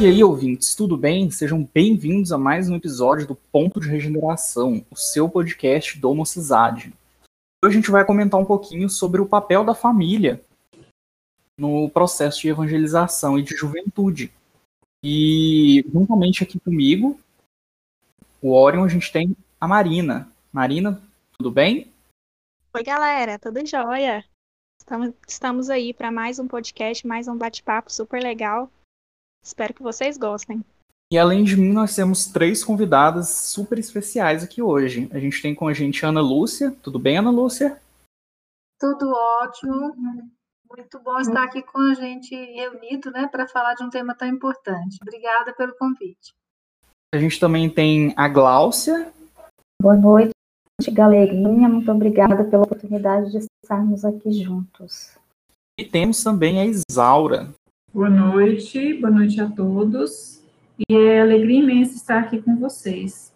E aí, ouvintes, tudo bem? Sejam bem-vindos a mais um episódio do Ponto de Regeneração, o seu podcast do Mocidade. Hoje a gente vai comentar um pouquinho sobre o papel da família no processo de evangelização e de juventude. E juntamente aqui comigo, o Orion, a gente tem a Marina. Marina, tudo bem? Oi, galera, tudo jóia? Estamos aí para mais um podcast, mais um bate-papo super legal. Espero que vocês gostem. E além de mim, nós temos três convidadas super especiais aqui hoje. A gente tem com a gente a Ana Lúcia. Tudo bem, Ana Lúcia? Tudo ótimo. Muito bom estar aqui com a gente reunido, né, para falar de um tema tão importante. Obrigada pelo convite. A gente também tem a Gláucia. Boa noite, galerinha. Muito obrigada pela oportunidade de estarmos aqui juntos. E temos também a Isaura. Boa noite, boa noite a todos. E é alegria imensa estar aqui com vocês.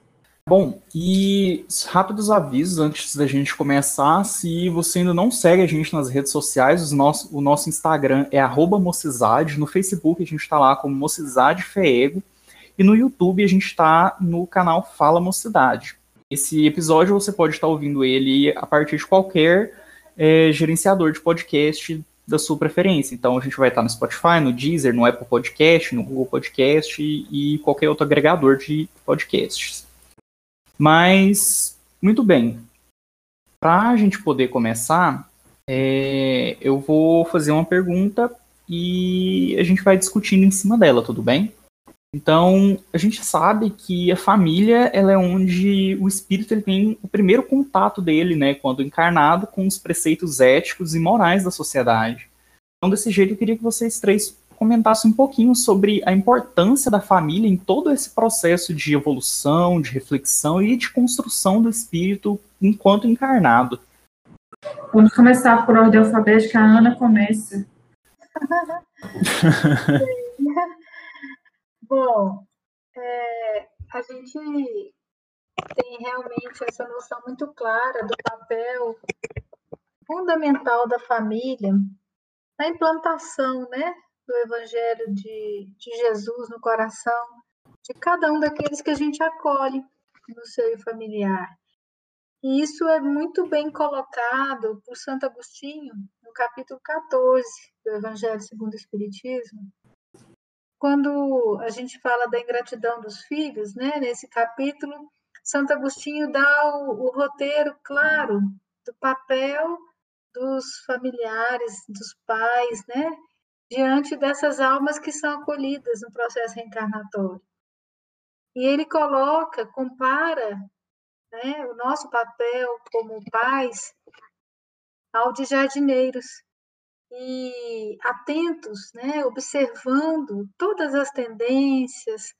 Bom, e rápidos avisos antes da gente começar. Se você ainda não segue a gente nas redes sociais, o nosso, o nosso Instagram é Mocizade. No Facebook a gente está lá como Mocizade Feego. E no YouTube a gente está no canal Fala Mocidade. Esse episódio você pode estar ouvindo ele a partir de qualquer é, gerenciador de podcast da sua preferência. Então a gente vai estar no Spotify, no Deezer, no Apple Podcast, no Google Podcast e, qualquer outro agregador de podcasts. Mas, muito bem. Para a gente poder começar, é, eu vou fazer uma pergunta e a gente vai discutindo em cima dela, tudo bem? Então, a gente sabe que a família ela é onde o espírito ele tem o primeiro contato dele, né, quando encarnado, com os preceitos éticos e morais da sociedade. Então, desse jeito, eu queria que vocês três comentasse um pouquinho sobre a importância da família em todo esse processo de evolução, de reflexão e de construção do espírito enquanto encarnado. Vamos começar por ordem alfabética. A Ana começa. Bom, é, a gente tem realmente essa noção muito clara do papel fundamental da família na implantação né, do Evangelho de, de Jesus no coração de cada um daqueles que a gente acolhe no seio familiar. E isso é muito bem colocado por Santo Agostinho no capítulo 14 do Evangelho segundo o Espiritismo, quando a gente fala da ingratidão dos filhos, né, nesse capítulo, Santo Agostinho dá o, o roteiro claro do papel dos familiares, dos pais, né, diante dessas almas que são acolhidas no processo reencarnatório. E ele coloca, compara né, o nosso papel como pais ao de jardineiros e atentos, né, observando todas as tendências,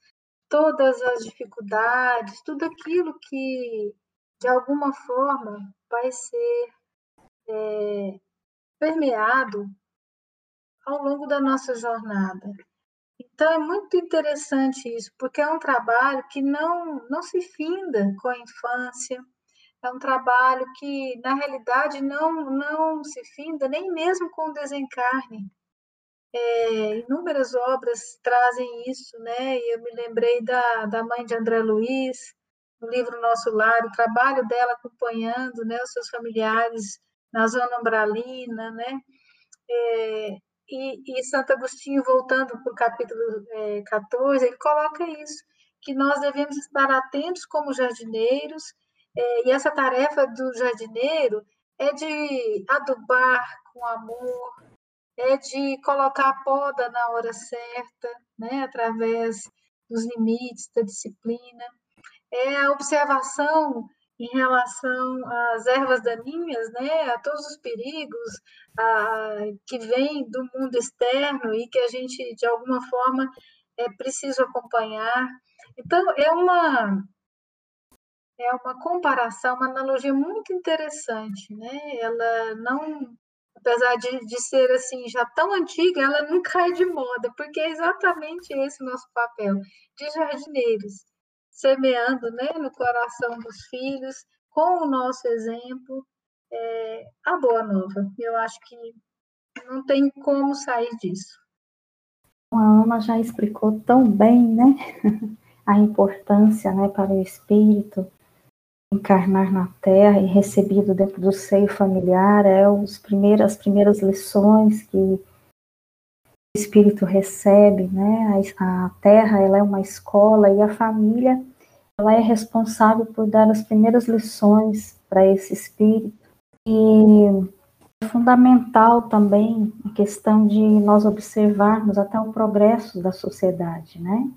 todas as dificuldades, tudo aquilo que de alguma forma vai ser é, permeado ao longo da nossa jornada. Então é muito interessante isso, porque é um trabalho que não, não se finda com a infância, é um trabalho que, na realidade, não, não se finda nem mesmo com o desencarne. É, inúmeras obras trazem isso, né? E eu me lembrei da, da mãe de André Luiz, no livro Nosso Lar, o trabalho dela acompanhando né, os seus familiares na zona umbralina, né? É, e, e Santo Agostinho, voltando para o capítulo é, 14, ele coloca isso, que nós devemos estar atentos como jardineiros, é, e essa tarefa do jardineiro é de adubar com amor, é de colocar a poda na hora certa, né, através dos limites da disciplina, é a observação em relação às ervas daninhas, né, a todos os perigos a, que vêm do mundo externo e que a gente, de alguma forma, é preciso acompanhar. Então, é uma, é uma comparação, uma analogia muito interessante, né? Ela não, apesar de, de ser assim já tão antiga, ela não cai de moda, porque é exatamente esse o nosso papel de jardineiros semeando né, no coração dos filhos, com o nosso exemplo, é, a boa nova. Eu acho que não tem como sair disso. a Ana já explicou tão bem, né, a importância, né, para o espírito encarnar na Terra e recebido dentro do seio familiar, é os primeiros, as primeiras lições que o espírito recebe, né, a, a Terra, ela é uma escola e a família, ela é responsável por dar as primeiras lições para esse espírito e é fundamental também a questão de nós observarmos até o progresso da sociedade, né?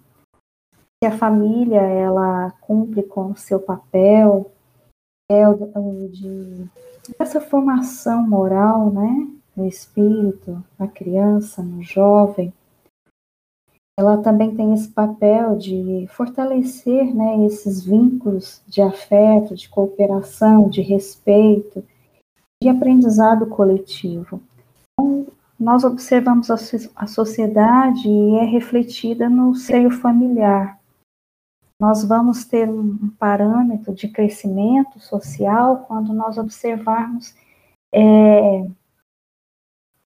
Se a família ela cumpre com o seu papel, é o de essa formação moral, né, no espírito, na criança, no jovem, ela também tem esse papel de fortalecer, né, esses vínculos de afeto, de cooperação, de respeito, de aprendizado coletivo. Então, nós observamos a, a sociedade e é refletida no seio familiar. Nós vamos ter um parâmetro de crescimento social quando nós observarmos é,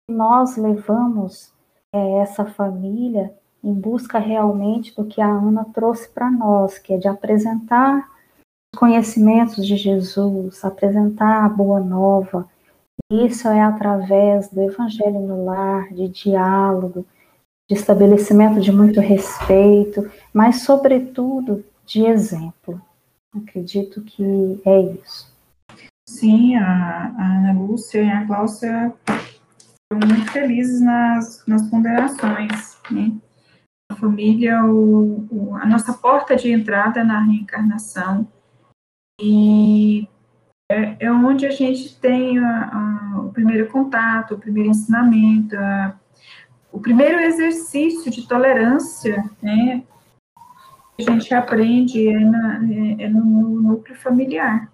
nós levamos é, essa família em busca realmente do que a Ana trouxe para nós, que é de apresentar conhecimentos de Jesus, apresentar a boa nova. Isso é através do evangelho no lar, de diálogo, de estabelecimento de muito respeito, mas, sobretudo, de exemplo. Acredito que é isso. Sim, a, a Ana Lúcia e a Cláudia foram muito felizes nas, nas ponderações. Né? A família, o, o, a nossa porta de entrada na reencarnação, e é, é onde a gente tem a, a, o primeiro contato, o primeiro ensinamento, a, o primeiro exercício de tolerância, né? A gente aprende é, na, é, é no núcleo familiar.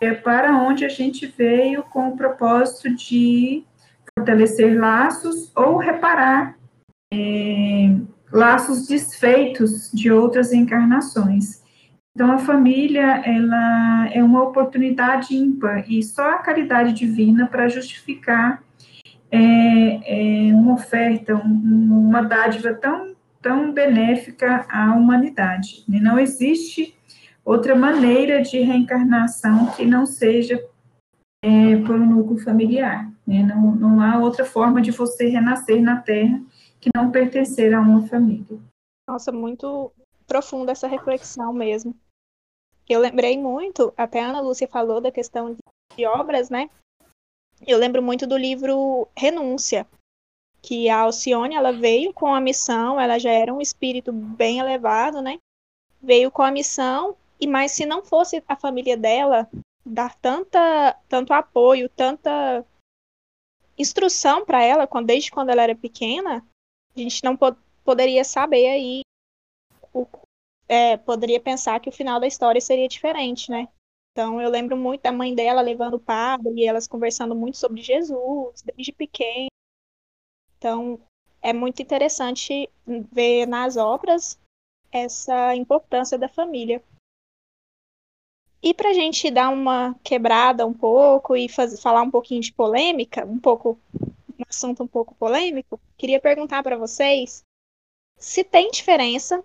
É para onde a gente veio com o propósito de fortalecer laços ou reparar é, laços desfeitos de outras encarnações. Então, a família, ela é uma oportunidade ímpar, e só a caridade divina para justificar é, é uma oferta, um, uma dádiva tão, tão benéfica à humanidade. E não existe outra maneira de reencarnação que não seja é, por um núcleo familiar. Né? Não, não há outra forma de você renascer na Terra que não pertencer a uma família. Nossa, muito profunda essa reflexão mesmo. Eu lembrei muito, até a Ana Lúcia falou da questão de obras, né? Eu lembro muito do livro Renúncia, que a Alcione, ela veio com a missão, ela já era um espírito bem elevado, né? Veio com a missão, e mas se não fosse a família dela dar tanta, tanto apoio, tanta instrução para ela, desde quando ela era pequena, a gente não pod poderia saber aí o, é, poderia pensar que o final da história seria diferente, né? Então eu lembro muito da mãe dela levando o padre e elas conversando muito sobre Jesus desde pequeno. Então é muito interessante ver nas obras essa importância da família. E para a gente dar uma quebrada um pouco e falar um pouquinho de polêmica, um pouco um assunto um pouco polêmico, queria perguntar para vocês se tem diferença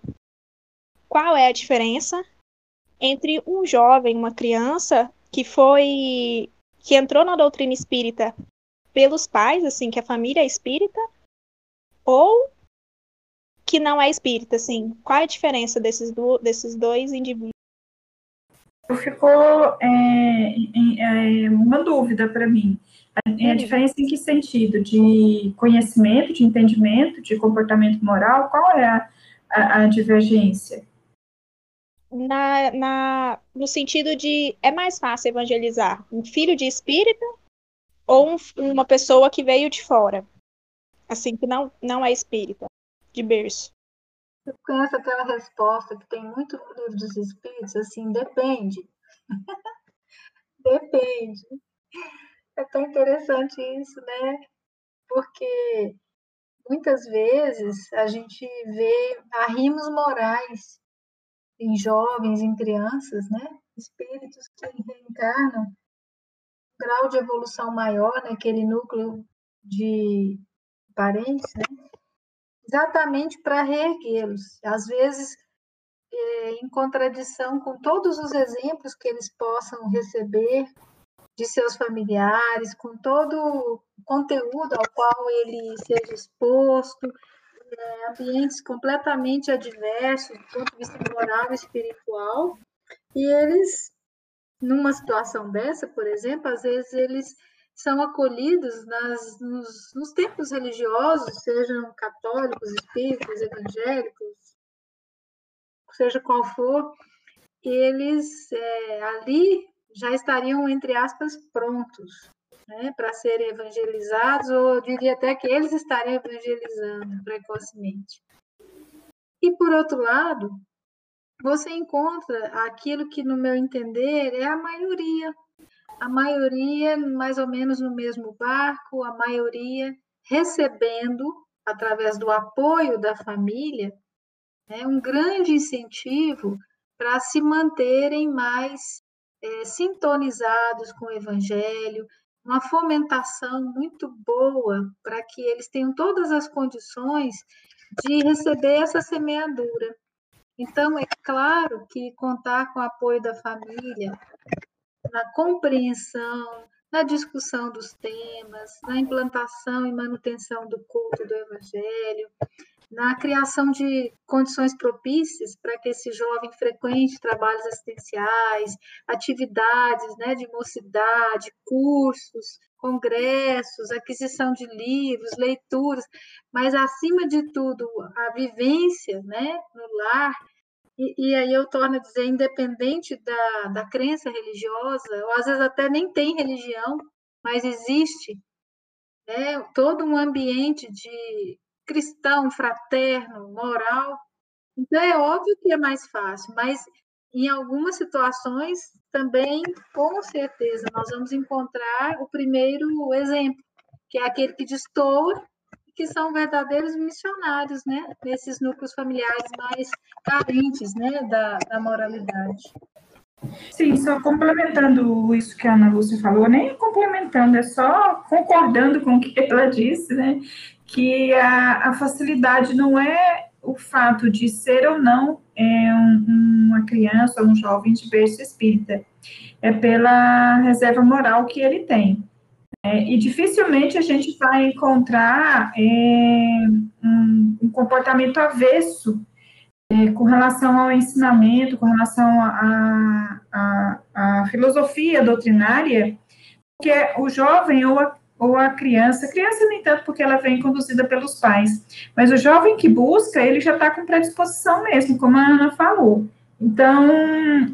qual é a diferença entre um jovem, uma criança que foi que entrou na doutrina espírita pelos pais, assim, que a família é espírita, ou que não é espírita, assim, qual é a diferença desses, do, desses dois indivíduos? Ficou é, é, uma dúvida para mim. A, a diferença em que sentido? De conhecimento, de entendimento, de comportamento moral? Qual é a, a, a divergência? na, na, no sentido de é mais fácil evangelizar um filho de espírita ou um, uma pessoa que veio de fora, assim, que não, não é espírita, de berço. Eu conheço aquela resposta que tem muito no livro dos espíritos, assim, depende. depende. É tão interessante isso, né? Porque muitas vezes a gente vê arrimos morais em jovens, em crianças, né? Espíritos que reencarnam, grau de evolução maior naquele núcleo de parentes, né? exatamente para reerguê-los. Às vezes, é, em contradição com todos os exemplos que eles possam receber de seus familiares, com todo o conteúdo ao qual ele seja exposto, é, ambientes completamente adversos do ponto de vista moral e espiritual, e eles, numa situação dessa, por exemplo, às vezes eles são acolhidos nas, nos, nos religiosos, sejam católicos, espíritas, evangélicos, seja qual for, eles é, ali já estariam, entre aspas, prontos né, para serem evangelizados, ou eu diria até que eles estariam evangelizando precocemente. E, por outro lado, você encontra aquilo que, no meu entender, é a maioria. A maioria, mais ou menos no mesmo barco, a maioria recebendo, através do apoio da família, né, um grande incentivo para se manterem mais é, sintonizados com o Evangelho, uma fomentação muito boa para que eles tenham todas as condições de receber essa semeadura. Então, é claro que contar com o apoio da família, na compreensão, na discussão dos temas, na implantação e manutenção do culto do Evangelho, na criação de condições propícias para que esse jovem frequente trabalhos assistenciais, atividades né, de mocidade, cursos, congressos, aquisição de livros, leituras, mas, acima de tudo, a vivência né, no lar. E, e aí eu torno a dizer, independente da, da crença religiosa, ou às vezes até nem tem religião, mas existe né, todo um ambiente de cristão, fraterno, moral. Então é óbvio que é mais fácil, mas em algumas situações também, com certeza, nós vamos encontrar o primeiro exemplo, que é aquele que destoa, que são verdadeiros missionários, né? Nesses núcleos familiares mais carentes, né? Da, da moralidade. Sim, só complementando isso que a Ana Lúcia falou, nem complementando, é só concordando com o que ela disse, né? Que a, a facilidade não é o fato de ser ou não é, um, uma criança ou um jovem de berço espírita, é pela reserva moral que ele tem. É, e dificilmente a gente vai encontrar é, um, um comportamento avesso é, com relação ao ensinamento, com relação à filosofia doutrinária, que é o jovem ou a, ou a criança, criança nem tanto porque ela vem conduzida pelos pais, mas o jovem que busca, ele já está com predisposição mesmo, como a Ana falou. Então,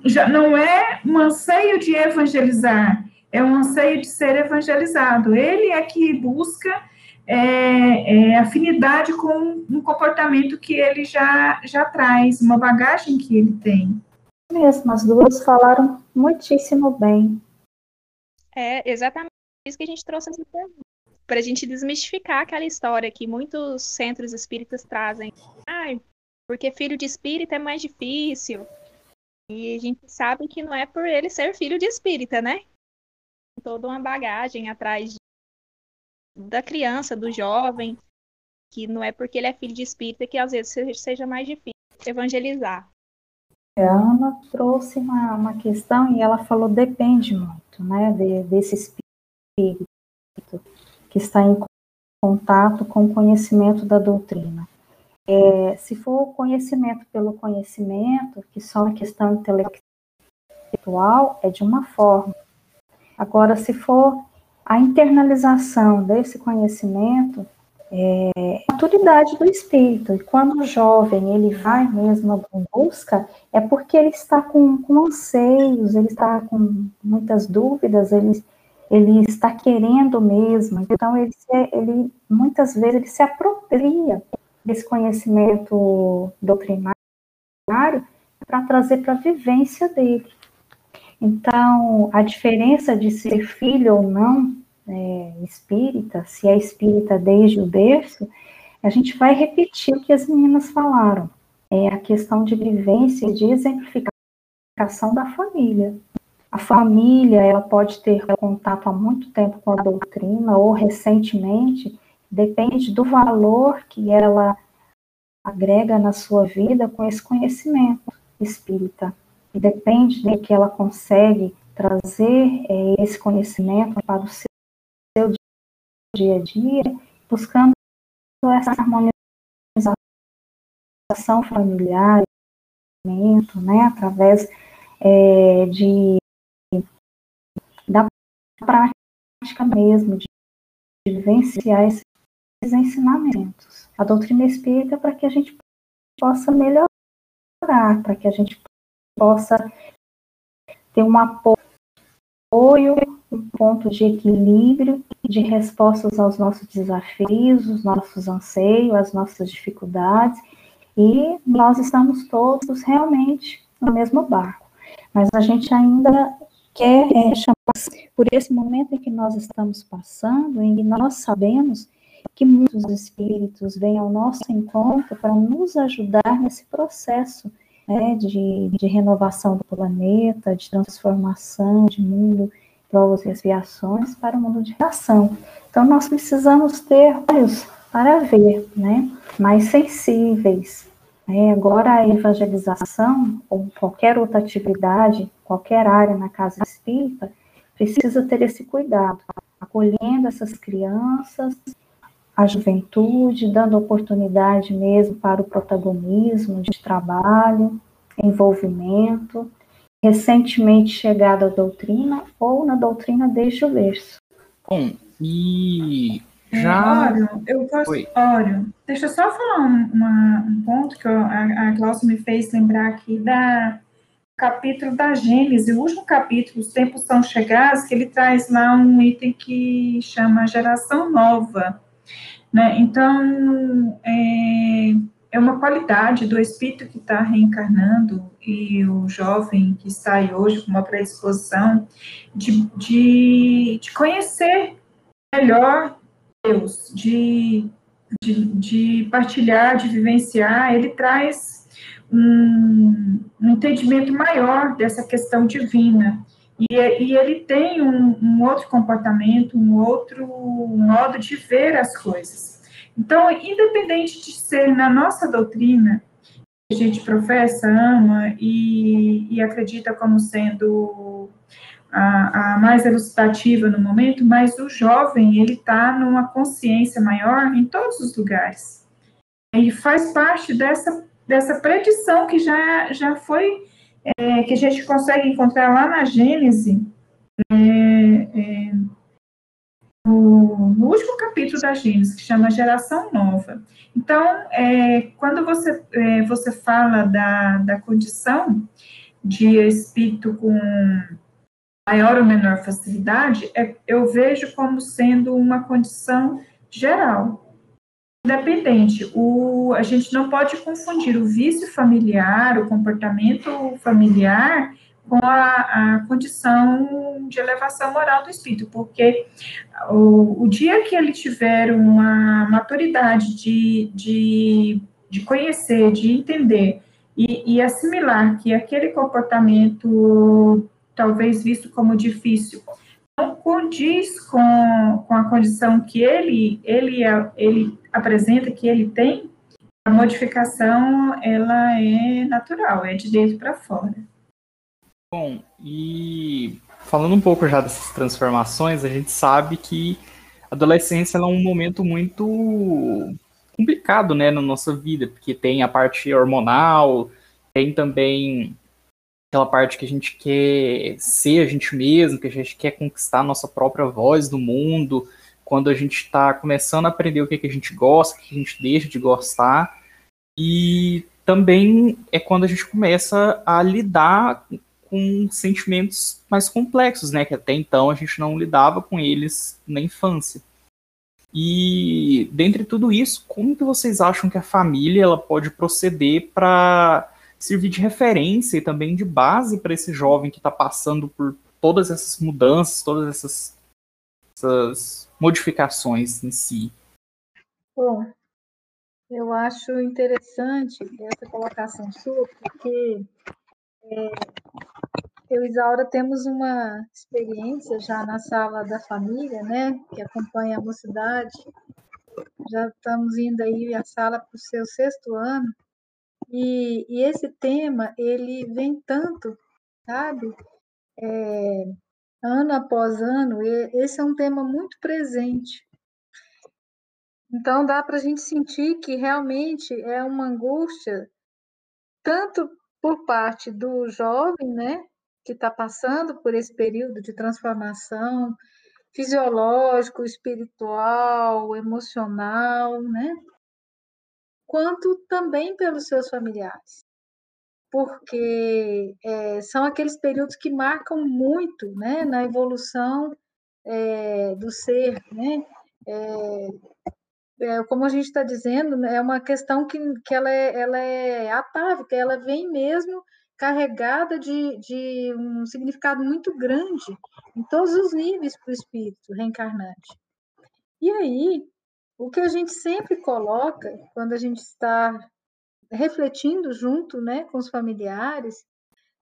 já não é um anseio de evangelizar, é um anseio de ser evangelizado. Ele é que busca é, é, afinidade com um comportamento que ele já, já traz, uma bagagem que ele tem. Mesmo, as duas falaram muitíssimo bem. É exatamente isso que a gente trouxe essa pergunta. Para a gente desmistificar aquela história que muitos centros espíritas trazem. Ai, porque filho de espírita é mais difícil. E a gente sabe que não é por ele ser filho de espírita, né? Toda uma bagagem atrás da criança, do jovem, que não é porque ele é filho de espírita que às vezes seja mais difícil evangelizar. A Ana trouxe uma, uma questão e ela falou depende muito, né, de, desse espírito que está em contato com o conhecimento da doutrina. É, se for o conhecimento pelo conhecimento, que só uma questão intelectual, é de uma forma. Agora, se for a internalização desse conhecimento é a maturidade do espírito. E quando o jovem ele vai mesmo em busca, é porque ele está com, com anseios, ele está com muitas dúvidas, ele, ele está querendo mesmo. Então, ele, ele muitas vezes ele se apropria desse conhecimento doutrinário para trazer para a vivência dele. Então, a diferença de ser filho ou não é, espírita, se é espírita desde o berço, a gente vai repetir o que as meninas falaram. É a questão de vivência de exemplificação da família. A família, ela pode ter contato há muito tempo com a doutrina ou recentemente, depende do valor que ela agrega na sua vida com esse conhecimento espírita. E depende de que ela consegue trazer é, esse conhecimento para o seu, seu dia a dia, buscando essa harmonização familiar, né, através é, de prática mesmo, de, de vivenciar esses ensinamentos. A doutrina espírita para que a gente possa melhorar, para que a gente possa ter um apoio, um ponto de equilíbrio, de respostas aos nossos desafios, os nossos anseios, as nossas dificuldades, e nós estamos todos realmente no mesmo barco. Mas a gente ainda quer é, chamar por esse momento em que nós estamos passando, em que nós sabemos que muitos espíritos vêm ao nosso encontro para nos ajudar nesse processo né, de, de renovação do planeta, de transformação de mundo, provas e expiações para o mundo de ação. Então, nós precisamos ter olhos para ver, né, mais sensíveis. Né? Agora, a evangelização, ou qualquer outra atividade, qualquer área na casa espírita, precisa ter esse cuidado, acolhendo essas crianças, a juventude, dando oportunidade mesmo para o protagonismo de trabalho, envolvimento, recentemente chegada à doutrina ou na doutrina desde o berço. Bom, e já. Ório, eu posso. Ório, deixa eu só falar um, uma, um ponto que eu, a, a Glaucia me fez lembrar aqui da capítulo da Gênesis, o último capítulo, os tempos são chegados, que ele traz lá um item que chama geração nova. Né? Então, é, é uma qualidade do espírito que está reencarnando e o jovem que sai hoje com uma predisposição de, de, de conhecer melhor Deus, de, de, de, partilhar, de vivenciar, ele traz um, um entendimento maior dessa questão divina. E, e ele tem um, um, outro comportamento, um outro modo de ver as coisas. Então, independente de ser na nossa doutrina, a gente professa, ama e, e acredita como sendo a, a, mais elucidativa no momento, mas o jovem, ele está numa consciência maior em todos os lugares. E faz parte dessa, dessa predição que já, já foi é, que a gente consegue encontrar lá na Gênese, é, é, no, no, último capítulo da Gênesis, que chama Geração Nova. Então, é, quando você, é, você fala da, da condição de espírito com maior ou menor facilidade, é, eu vejo como sendo uma condição geral independente. O, a gente não pode confundir o vício familiar, o comportamento familiar, com a, a condição de elevação moral do espírito, porque o, o dia que ele tiver uma maturidade de, de, de conhecer, de entender e, e assimilar que aquele comportamento, talvez visto como difícil, não condiz com, com a condição que ele, ele, ele apresenta, que ele tem, a modificação ela é natural, é de dentro para fora. Bom, e falando um pouco já dessas transformações, a gente sabe que a adolescência é um momento muito complicado, né, na nossa vida, porque tem a parte hormonal, tem também aquela parte que a gente quer ser a gente mesmo, que a gente quer conquistar a nossa própria voz no mundo, quando a gente está começando a aprender o que, que a gente gosta, o que a gente deixa de gostar, e também é quando a gente começa a lidar com sentimentos mais complexos, né, que até então a gente não lidava com eles na infância. E dentre tudo isso, como que vocês acham que a família ela pode proceder para servir de referência e também de base para esse jovem que está passando por todas essas mudanças, todas essas, essas modificações em si. Bom, eu acho interessante essa colocação sua, porque é, eu e Isaura temos uma experiência já na sala da família, né, que acompanha a mocidade, já estamos indo aí a sala para o seu sexto ano, e, e, esse tema, ele vem tanto, sabe? É, ano após ano, esse é um tema muito presente. Então, dá para a gente sentir que realmente é uma angústia, tanto por parte do jovem, né, que está passando por esse período de transformação fisiológico, espiritual, emocional, né, quanto também pelos seus familiares porque é, são aqueles períodos que marcam muito né, na evolução é, do ser. Né? É, é como a gente está dizendo, né, é uma questão que, que ela, é, ela é atávica, ela vem mesmo carregada de, de um significado muito grande em todos os níveis para o espírito reencarnante. E aí, o que a gente sempre coloca quando a gente está refletindo junto né, com os familiares,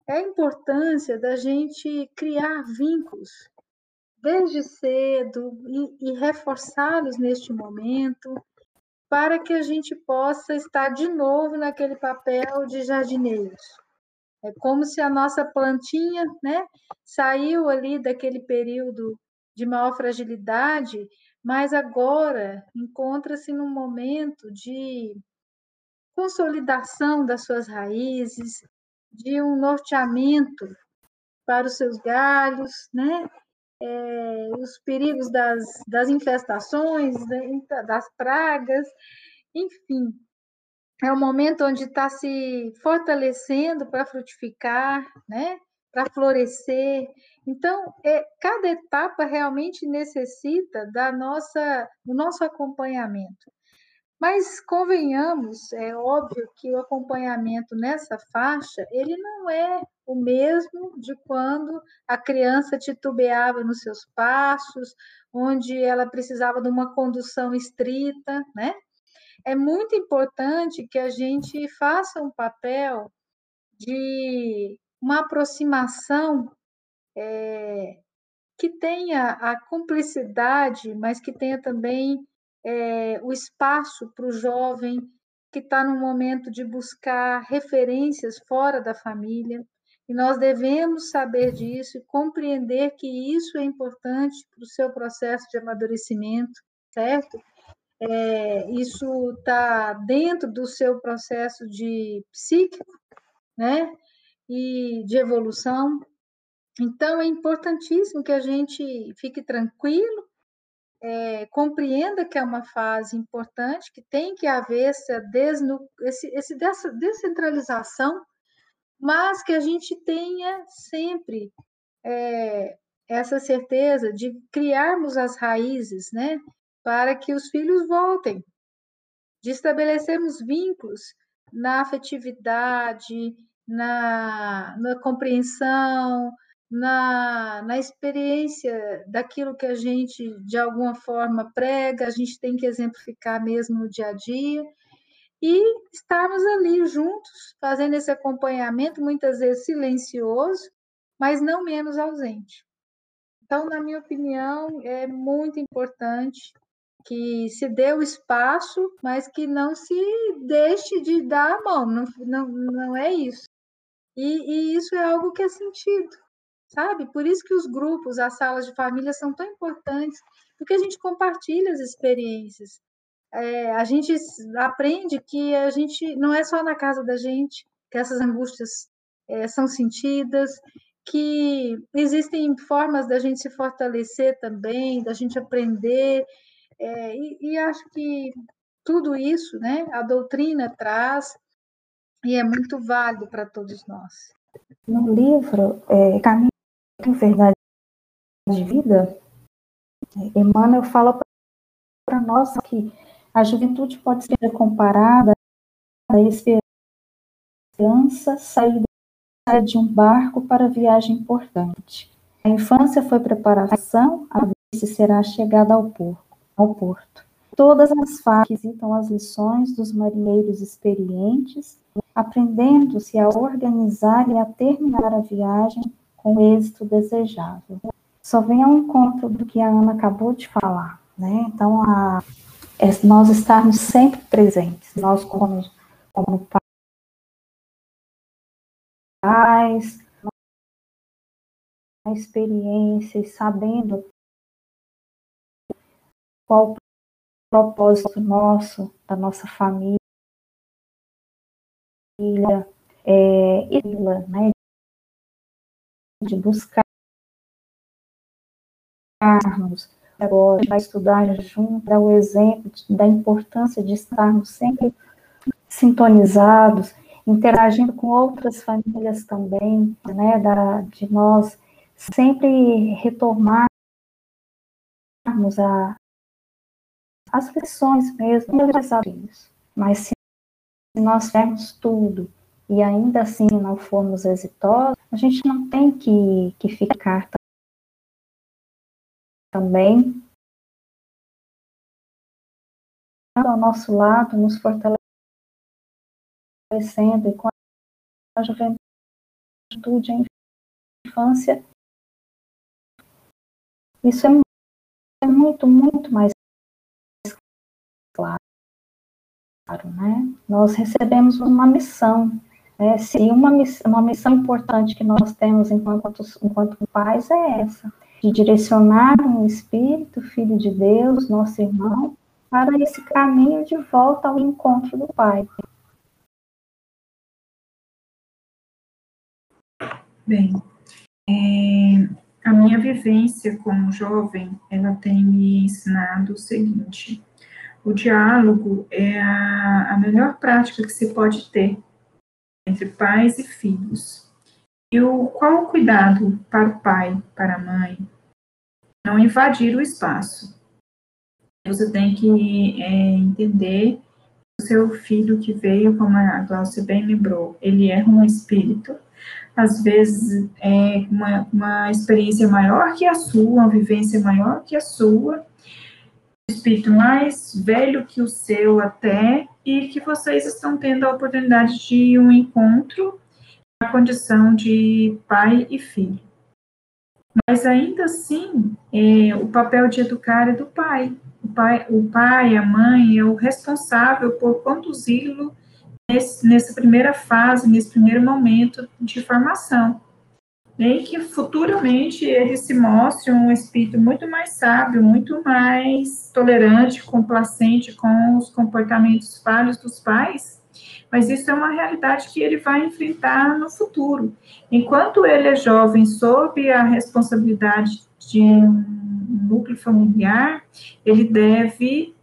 é a importância da gente criar vínculos desde cedo e, e reforçá-los neste momento, para que a gente possa estar de novo naquele papel de jardineiros. É como se a nossa plantinha né, saiu ali daquele período de maior fragilidade, mas agora encontra-se num momento de consolidação das suas raízes, de um norteamento para os seus galhos, né? É, os perigos das, das infestações, né? das pragas, enfim. É um momento onde está se fortalecendo para frutificar, né? Para florescer. Então, é, cada etapa realmente necessita da nossa, do nosso acompanhamento. Mas convenhamos, é óbvio que o acompanhamento nessa faixa, ele não é o mesmo de quando a criança titubeava nos seus passos, onde ela precisava de uma condução estrita, né? É muito importante que a gente faça um papel de uma aproximação é, que tenha a cumplicidade, mas que tenha também é, o espaço para o jovem que está no momento de buscar referências fora da família. E nós devemos saber disso e compreender que isso é importante para o seu processo de amadurecimento, certo? É, isso está dentro do seu processo de psíquico, né? E de evolução. Então, é importantíssimo que a gente fique tranquilo é, compreenda que é uma fase importante, que tem que haver essa, desnu, esse, esse dessa descentralização, mas que a gente tenha sempre é, essa certeza de criarmos as raízes, né, para que os filhos voltem, de estabelecermos vínculos na afetividade, na, na compreensão, na, na experiência daquilo que a gente, de alguma forma, prega, a gente tem que exemplificar mesmo no dia a dia, e estarmos ali juntos, fazendo esse acompanhamento, muitas vezes silencioso, mas não menos ausente. Então, na minha opinião, é muito importante que se dê o espaço, mas que não se deixe de dar a mão, não, não, não é isso. E, e isso é algo que é sentido sabe? Por isso que os grupos, as salas de família são tão importantes, porque a gente compartilha as experiências. É, a gente aprende que a gente não é só na casa da gente que essas angústias é, são sentidas, que existem formas da gente se fortalecer também, da gente aprender, é, e, e acho que tudo isso, né, a doutrina traz e é muito válido para todos nós. No livro é, Caminho em verdade de vida, Emmanuel fala para nós que a juventude pode ser comparada à esperança saída de um barco para viagem importante. A infância foi preparação, a velhice será a chegada ao porto. Todas as fases citam as lições dos marinheiros experientes, aprendendo-se a organizar e a terminar a viagem com o êxito desejável. Só vem ao encontro do que a Ana acabou de falar, né? Então, a, é nós estarmos sempre presentes, nós como, como pais, a experiência e sabendo qual o propósito nosso, da nossa família, é, e né, de buscarmos agora, vai estudar junto, dar o exemplo da importância de estarmos sempre sintonizados, interagindo com outras famílias também, né, da, de nós sempre retomarmos a, as lições mesmo, mas se nós fizermos tudo e ainda assim não formos exitosos, a gente não tem que, que ficar também ao nosso lado, nos fortalecendo e com a juventude, a infância. Isso é muito, muito mais claro, né? Nós recebemos uma missão, né? Se uma, uma missão importante que nós temos enquanto, enquanto pais é essa, de direcionar um espírito, filho de Deus, nosso irmão, para esse caminho de volta ao encontro do Pai. Bem, é, a minha vivência como jovem, ela tem me ensinado o seguinte: o diálogo é a, a melhor prática que se pode ter entre pais e filhos. E o, qual o cuidado para o pai, para a mãe? Não invadir o espaço. Você tem que é, entender o seu filho que veio, como a Glaucia bem lembrou, ele é um espírito, às vezes é uma, uma experiência maior que a sua, uma vivência maior que a sua, espírito mais velho que o seu até, e que vocês estão tendo a oportunidade de um encontro na condição de pai e filho. Mas ainda assim, é, o papel de educar é do pai. O pai, o pai, a mãe é o responsável por conduzi-lo nessa primeira fase, nesse primeiro momento de formação. E que futuramente ele se mostre um espírito muito mais sábio, muito mais tolerante, complacente com os comportamentos falhos dos pais, mas isso é uma realidade que ele vai enfrentar no futuro. Enquanto ele é jovem, sob a responsabilidade de um núcleo familiar, ele deve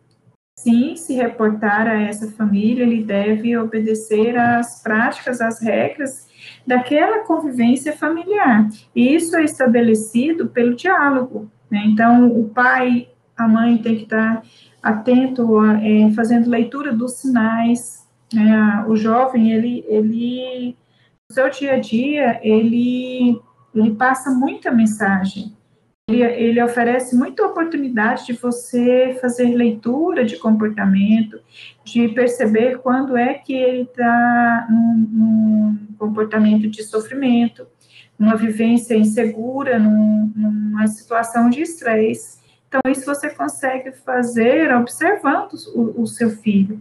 sim se reportar a essa família, ele deve obedecer às práticas, às regras daquela convivência familiar. E isso é estabelecido pelo diálogo. Né? Então, o pai, a mãe tem que estar atento, a, é, fazendo leitura dos sinais, é, o jovem, ele, ele, no seu dia a dia, ele, ele passa muita mensagem. Ele, ele oferece muita oportunidade de você fazer leitura de comportamento, de perceber quando é que ele está num, num, comportamento de sofrimento, numa vivência insegura, num, numa situação de estresse. Então, isso você consegue fazer observando o, o seu filho.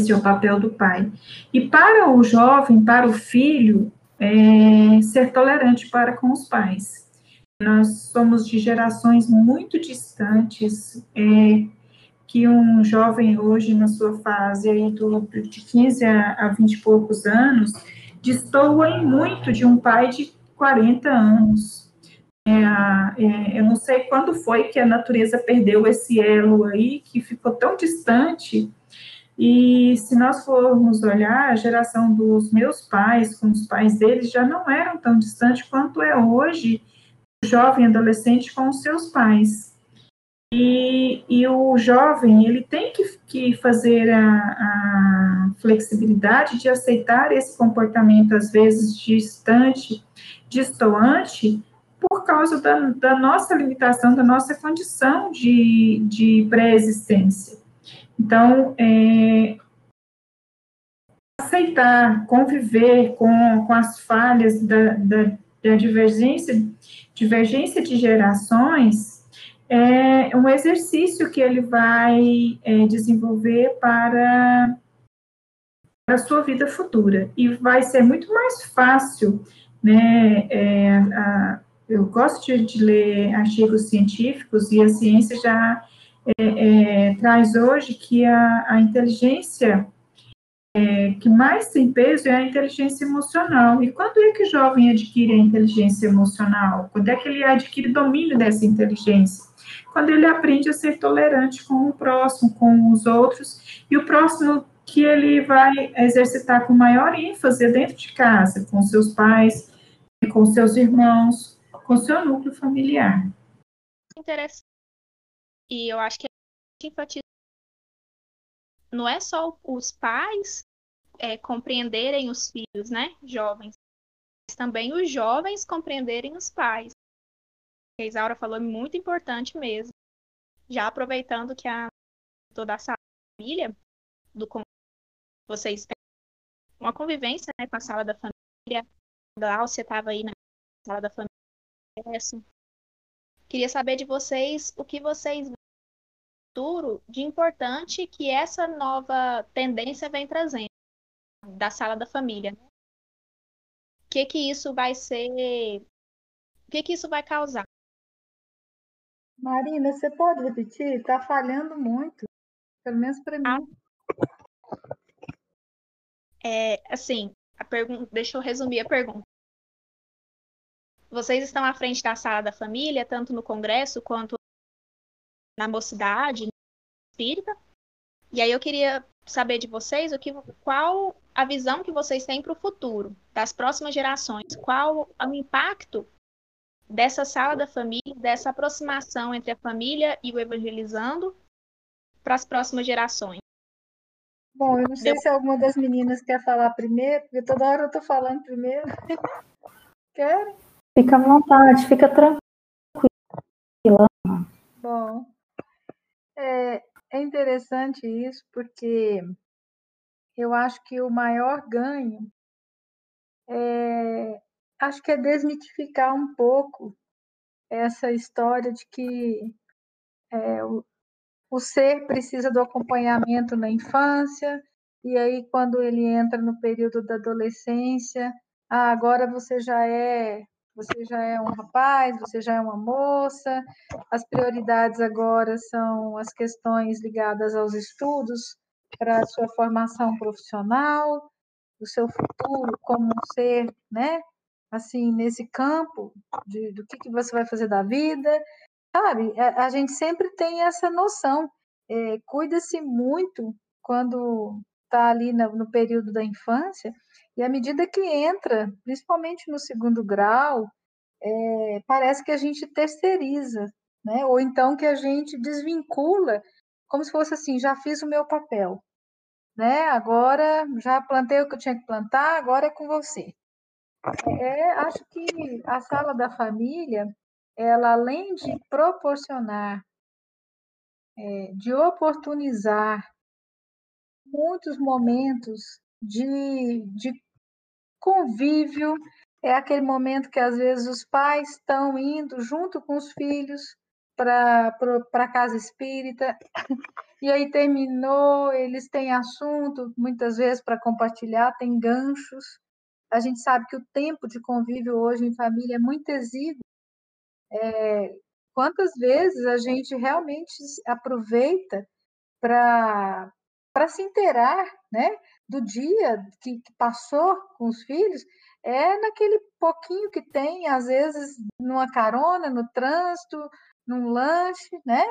Esse é o papel do pai. E para o jovem, para o filho, é ser tolerante para com os pais. Nós somos de gerações muito distantes, é, que um jovem hoje, na sua fase aí do, de 15 a, a 20 e poucos anos, destoa muito de um pai de 40 anos. É, é, eu não sei quando foi que a natureza perdeu esse elo aí, que ficou tão distante, e se nós formos olhar, a geração dos meus pais com os pais deles já não eram tão distantes quanto é hoje jovem adolescente com os seus pais. E, e o jovem, ele tem que, que fazer a, a flexibilidade de aceitar esse comportamento, às vezes, distante, distoante, por causa da, da nossa limitação, da nossa condição de, de pré-existência. Então, é, aceitar, conviver com, com as falhas da, da, da divergência, divergência de gerações é um exercício que ele vai é, desenvolver para, para a sua vida futura. E vai ser muito mais fácil, né? É, a, eu gosto de, de, ler artigos científicos e a ciência já é, é traz hoje que a, a inteligência é, que mais tem peso é a inteligência emocional. E quando é que o jovem adquire a inteligência emocional? Quando é que ele adquire domínio dessa inteligência? Quando ele aprende a ser tolerante com o próximo, com os outros, e o próximo que ele vai exercitar com maior ênfase é dentro de casa, com seus pais, com seus irmãos, com seu núcleo familiar. Interessante. E eu acho que enfatiza não é só os pais é, compreenderem os filhos, né, jovens, mas também os jovens compreenderem os pais. A Isaura falou é muito importante mesmo. Já aproveitando que a toda a família do vocês uma convivência né, com a sala da família. A Glaucia estava aí na sala da família. Queria saber de vocês o que vocês futuro de importante que essa nova tendência vem trazendo da sala da família. Né? O que que isso vai ser? O que que isso vai causar? Marina, você pode repetir? Está falhando muito, pelo menos para mim. Ah. É, assim, a pergunta, deixa eu resumir a pergunta. Vocês estão à frente da sala da família, tanto no congresso quanto na mocidade espírita. E aí eu queria saber de vocês o que, qual a visão que vocês têm para o futuro, das próximas gerações. Qual o impacto dessa sala da família, dessa aproximação entre a família e o evangelizando para as próximas gerações? Bom, eu não sei Deu... se alguma das meninas quer falar primeiro, porque toda hora eu estou falando primeiro. Quer? Fica à vontade, fica tranquila. Bom, é, é interessante isso, porque eu acho que o maior ganho é, acho que é desmitificar um pouco essa história de que é, o, o ser precisa do acompanhamento na infância, e aí quando ele entra no período da adolescência, ah, agora você já é você já é um rapaz, você já é uma moça, as prioridades agora são as questões ligadas aos estudos para a sua formação profissional, o seu futuro como ser, né? Assim, nesse campo de, do que, que você vai fazer da vida, sabe? A, a gente sempre tem essa noção. É, Cuida-se muito quando está ali no período da infância, e à medida que entra, principalmente no segundo grau, é, parece que a gente terceiriza, né? ou então que a gente desvincula, como se fosse assim: já fiz o meu papel, né? agora já plantei o que eu tinha que plantar, agora é com você. É, acho que a sala da família, ela além de proporcionar, é, de oportunizar muitos momentos de, de convívio, é aquele momento que às vezes os pais estão indo junto com os filhos para a casa espírita, e aí terminou, eles têm assunto, muitas vezes para compartilhar, tem ganchos. A gente sabe que o tempo de convívio hoje em família é muito exíguo. É, quantas vezes a gente realmente aproveita para se inteirar né, do dia que, que passou com os filhos é naquele pouquinho que tem, às vezes, numa carona, no trânsito, num lanche, né?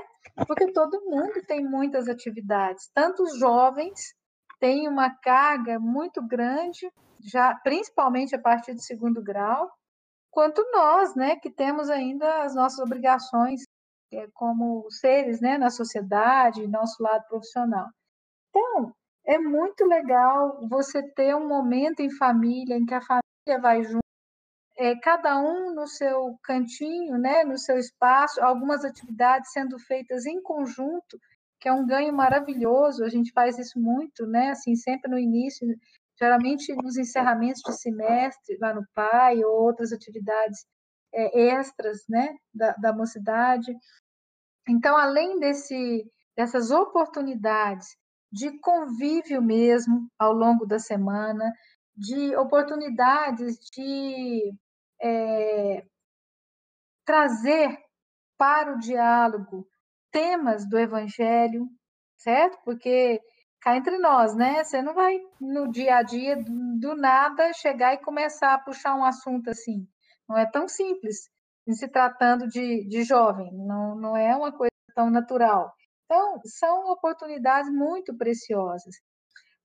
Porque todo mundo tem muitas atividades, tanto os jovens têm uma carga muito grande, já principalmente a partir do segundo grau, quanto nós, né, que temos ainda as nossas obrigações é, como seres, né, na sociedade, nosso lado profissional. Então, é muito legal você ter um momento em família em que a família vai junto, é, cada um no seu cantinho, né, no seu espaço, algumas atividades sendo feitas em conjunto, que é um ganho maravilhoso. A gente faz isso muito, né, assim, sempre no início, geralmente nos encerramentos de semestre, lá no PAI, ou outras atividades é, extras, né, da, da mocidade. Então, além desse, dessas oportunidades de convívio mesmo ao longo da semana, de oportunidades de é, trazer para o diálogo temas do Evangelho, certo? Porque cá entre nós, né? Você não vai no dia a dia do nada chegar e começar a puxar um assunto assim. Não é tão simples em se tratando de, de jovem, não, não é uma coisa tão natural. Então, são oportunidades muito preciosas.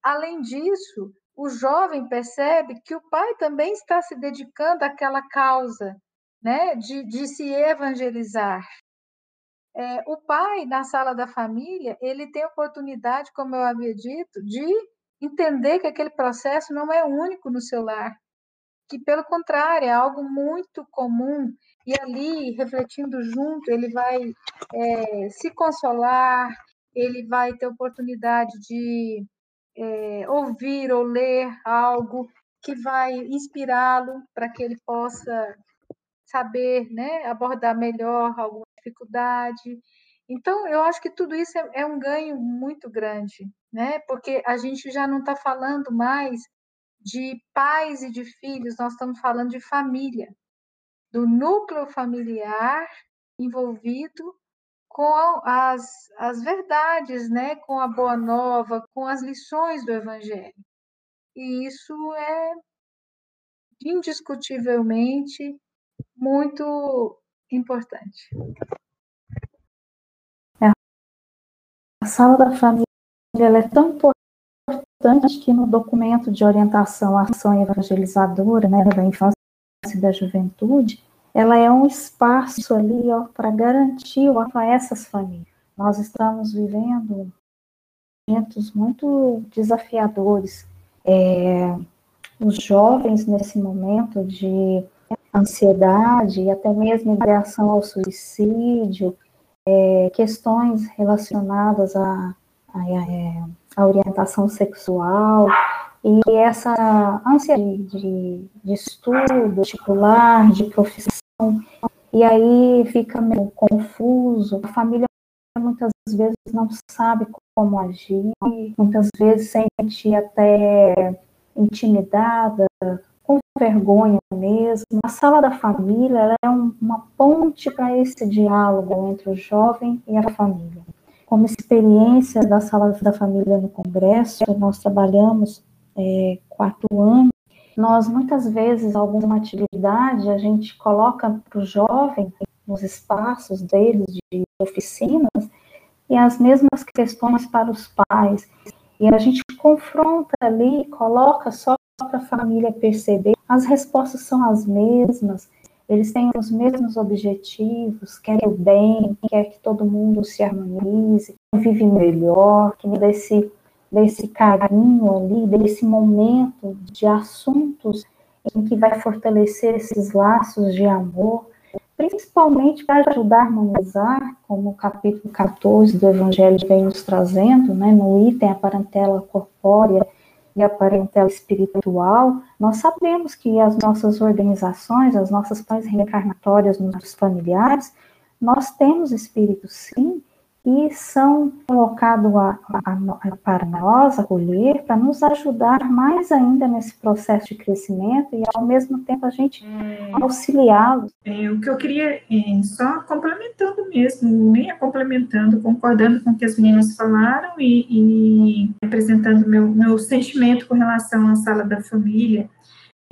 Além disso, o jovem percebe que o pai também está se dedicando àquela causa, né, de, de se evangelizar. É, o pai, na sala da família, ele tem oportunidade, como eu havia dito, de entender que aquele processo não é único no seu lar, que, pelo contrário, é algo muito comum, e ali, refletindo junto, ele vai é, se consolar, ele vai ter oportunidade de é, ouvir ou ler algo que vai inspirá-lo para que ele possa saber né, abordar melhor alguma dificuldade. Então, eu acho que tudo isso é, é um ganho muito grande, né? porque a gente já não está falando mais de pais e de filhos, nós estamos falando de família, do núcleo familiar envolvido com as, as verdades, né? com a boa nova, com as lições do Evangelho. E isso é indiscutivelmente muito importante. É. A sala da família é tão importante que no documento de orientação à ação evangelizadora né, da infância da juventude, ela é um espaço ali para garantir a essas famílias. Nós estamos vivendo momentos muito desafiadores. É, os jovens, nesse momento de ansiedade e até mesmo reação ao suicídio, é, questões relacionadas à, à, é, à, orientação sexual e essa ânsia de, de, estudo, titular, de profissão, e aí fica meio confuso, a família muitas vezes não sabe como agir, muitas vezes sente até intimidada, com vergonha mesmo. A sala da família é um, uma ponte para esse diálogo entre o jovem e a família. Como experiência da sala da família no Congresso, nós trabalhamos é, quatro anos. Nós, muitas vezes, alguma atividade, a gente coloca para o jovem, nos espaços deles de oficinas, e as mesmas questões para os pais. E a gente confronta ali, coloca só para a família perceber, as respostas são as mesmas, eles têm os mesmos objetivos, querem o bem, quer que todo mundo se harmonize, vive melhor, que desse, desse carinho ali, desse momento de assuntos em que vai fortalecer esses laços de amor, principalmente para ajudar a harmonizar, como o capítulo 14 do Evangelho vem nos trazendo, né, no item a parentela corpórea e a parentela espiritual, nós sabemos que as nossas organizações, as nossas pães reencarnatórias nos familiares, nós temos espíritos sim, e são colocados a, a, a, para nós, acolher, para nos ajudar mais ainda nesse processo de crescimento e, ao mesmo tempo, a gente é, auxiliá-los. É, o que eu queria, é, só complementando mesmo, nem complementando, concordando com o que as meninas falaram e, e apresentando meu, meu sentimento com relação à sala da família,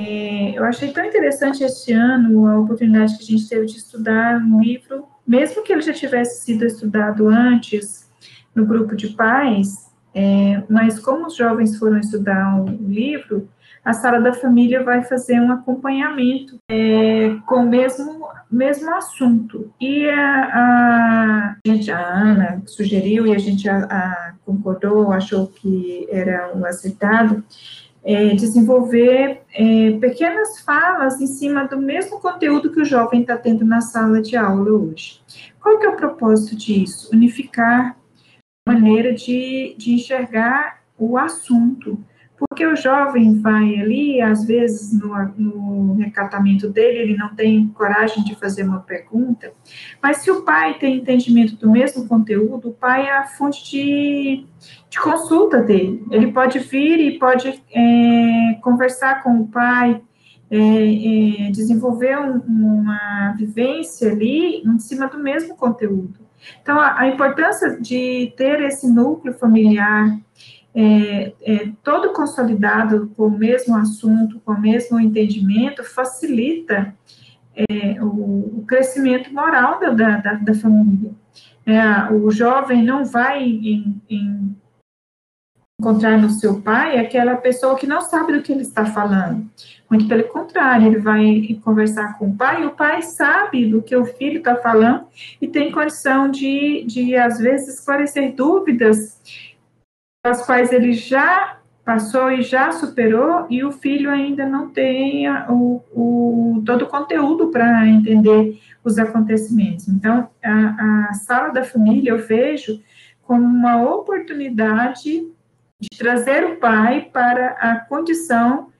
é, eu achei tão interessante este ano a oportunidade que a gente teve de estudar um livro mesmo que ele já tivesse sido estudado antes no grupo de pais, é, mas como os jovens foram estudar o livro, a sala da família vai fazer um acompanhamento é, com o mesmo, mesmo assunto. E a, a, gente, a Ana sugeriu e a gente a, a concordou, achou que era o acertado, é, desenvolver é, pequenas falas em cima do mesmo conteúdo que o jovem está tendo na sala de aula hoje. Qual que é o propósito disso? Unificar a maneira de, de enxergar o assunto, porque o jovem vai ali, às vezes no, no recatamento dele, ele não tem coragem de fazer uma pergunta, mas se o pai tem entendimento do mesmo conteúdo, o pai é a fonte de, de consulta dele. Ele pode vir e pode é, conversar com o pai, é, é, desenvolver um, uma vivência ali em cima do mesmo conteúdo. Então, a, a importância de ter esse núcleo familiar é, é, todo consolidado com o mesmo assunto, com o mesmo entendimento, facilita é, o, o, crescimento moral da, da, da família. É, o jovem não vai em, em encontrar no seu pai aquela pessoa que não sabe do que ele está falando. Muito pelo contrário, ele vai conversar com o pai, e o pai sabe do que o filho está falando e tem condição de, de, às vezes, esclarecer dúvidas as quais ele já passou e já superou, e o filho ainda não tem o, o todo o conteúdo para entender os acontecimentos. Então, a, a sala da família eu vejo como uma oportunidade de trazer o pai para a condição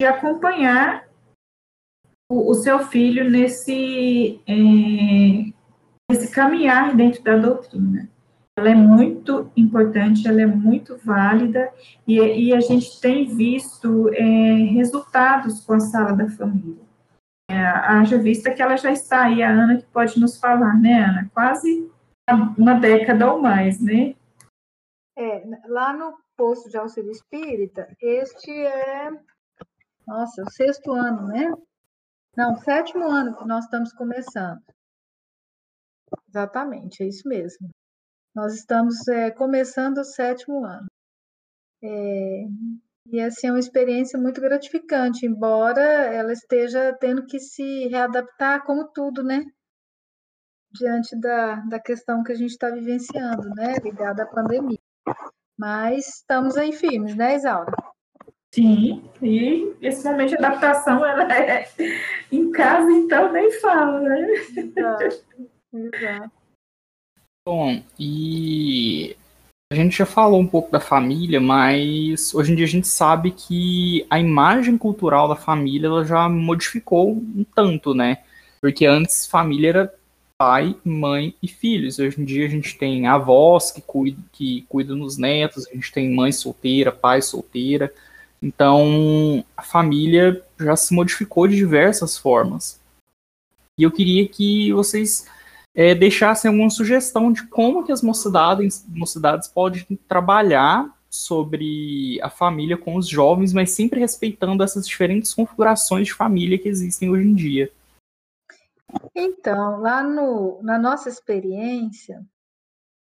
de acompanhar o, o seu filho nesse, é, nesse caminhar dentro da doutrina ela é muito importante, ela é muito válida e, e a gente tem visto é, resultados com a sala da família. É, haja vista que ela já está aí, a Ana que pode nos falar, né, Ana? Quase uma década ou mais, né? É, lá no posto de auxílio espírita, este é, nossa, o sexto ano, né? Não, sétimo ano que nós estamos começando. Exatamente, é isso mesmo. Nós estamos é, começando o sétimo ano. É, e assim, é uma experiência muito gratificante, embora ela esteja tendo que se readaptar, como tudo, né? Diante da, da questão que a gente está vivenciando, né? Ligada à pandemia. Mas estamos aí firmes, né, Isaura? Sim, e esse momento de adaptação ela é em casa, então nem fala, né? Exato. Exato. Bom, e a gente já falou um pouco da família, mas hoje em dia a gente sabe que a imagem cultural da família ela já modificou um tanto, né? Porque antes família era pai, mãe e filhos. Hoje em dia a gente tem avós que cuidam, que cuidam dos netos, a gente tem mãe solteira, pai solteira. Então a família já se modificou de diversas formas. E eu queria que vocês é, deixassem alguma sugestão de como que as mocidades, mocidades podem trabalhar sobre a família com os jovens, mas sempre respeitando essas diferentes configurações de família que existem hoje em dia. Então, lá no, na nossa experiência,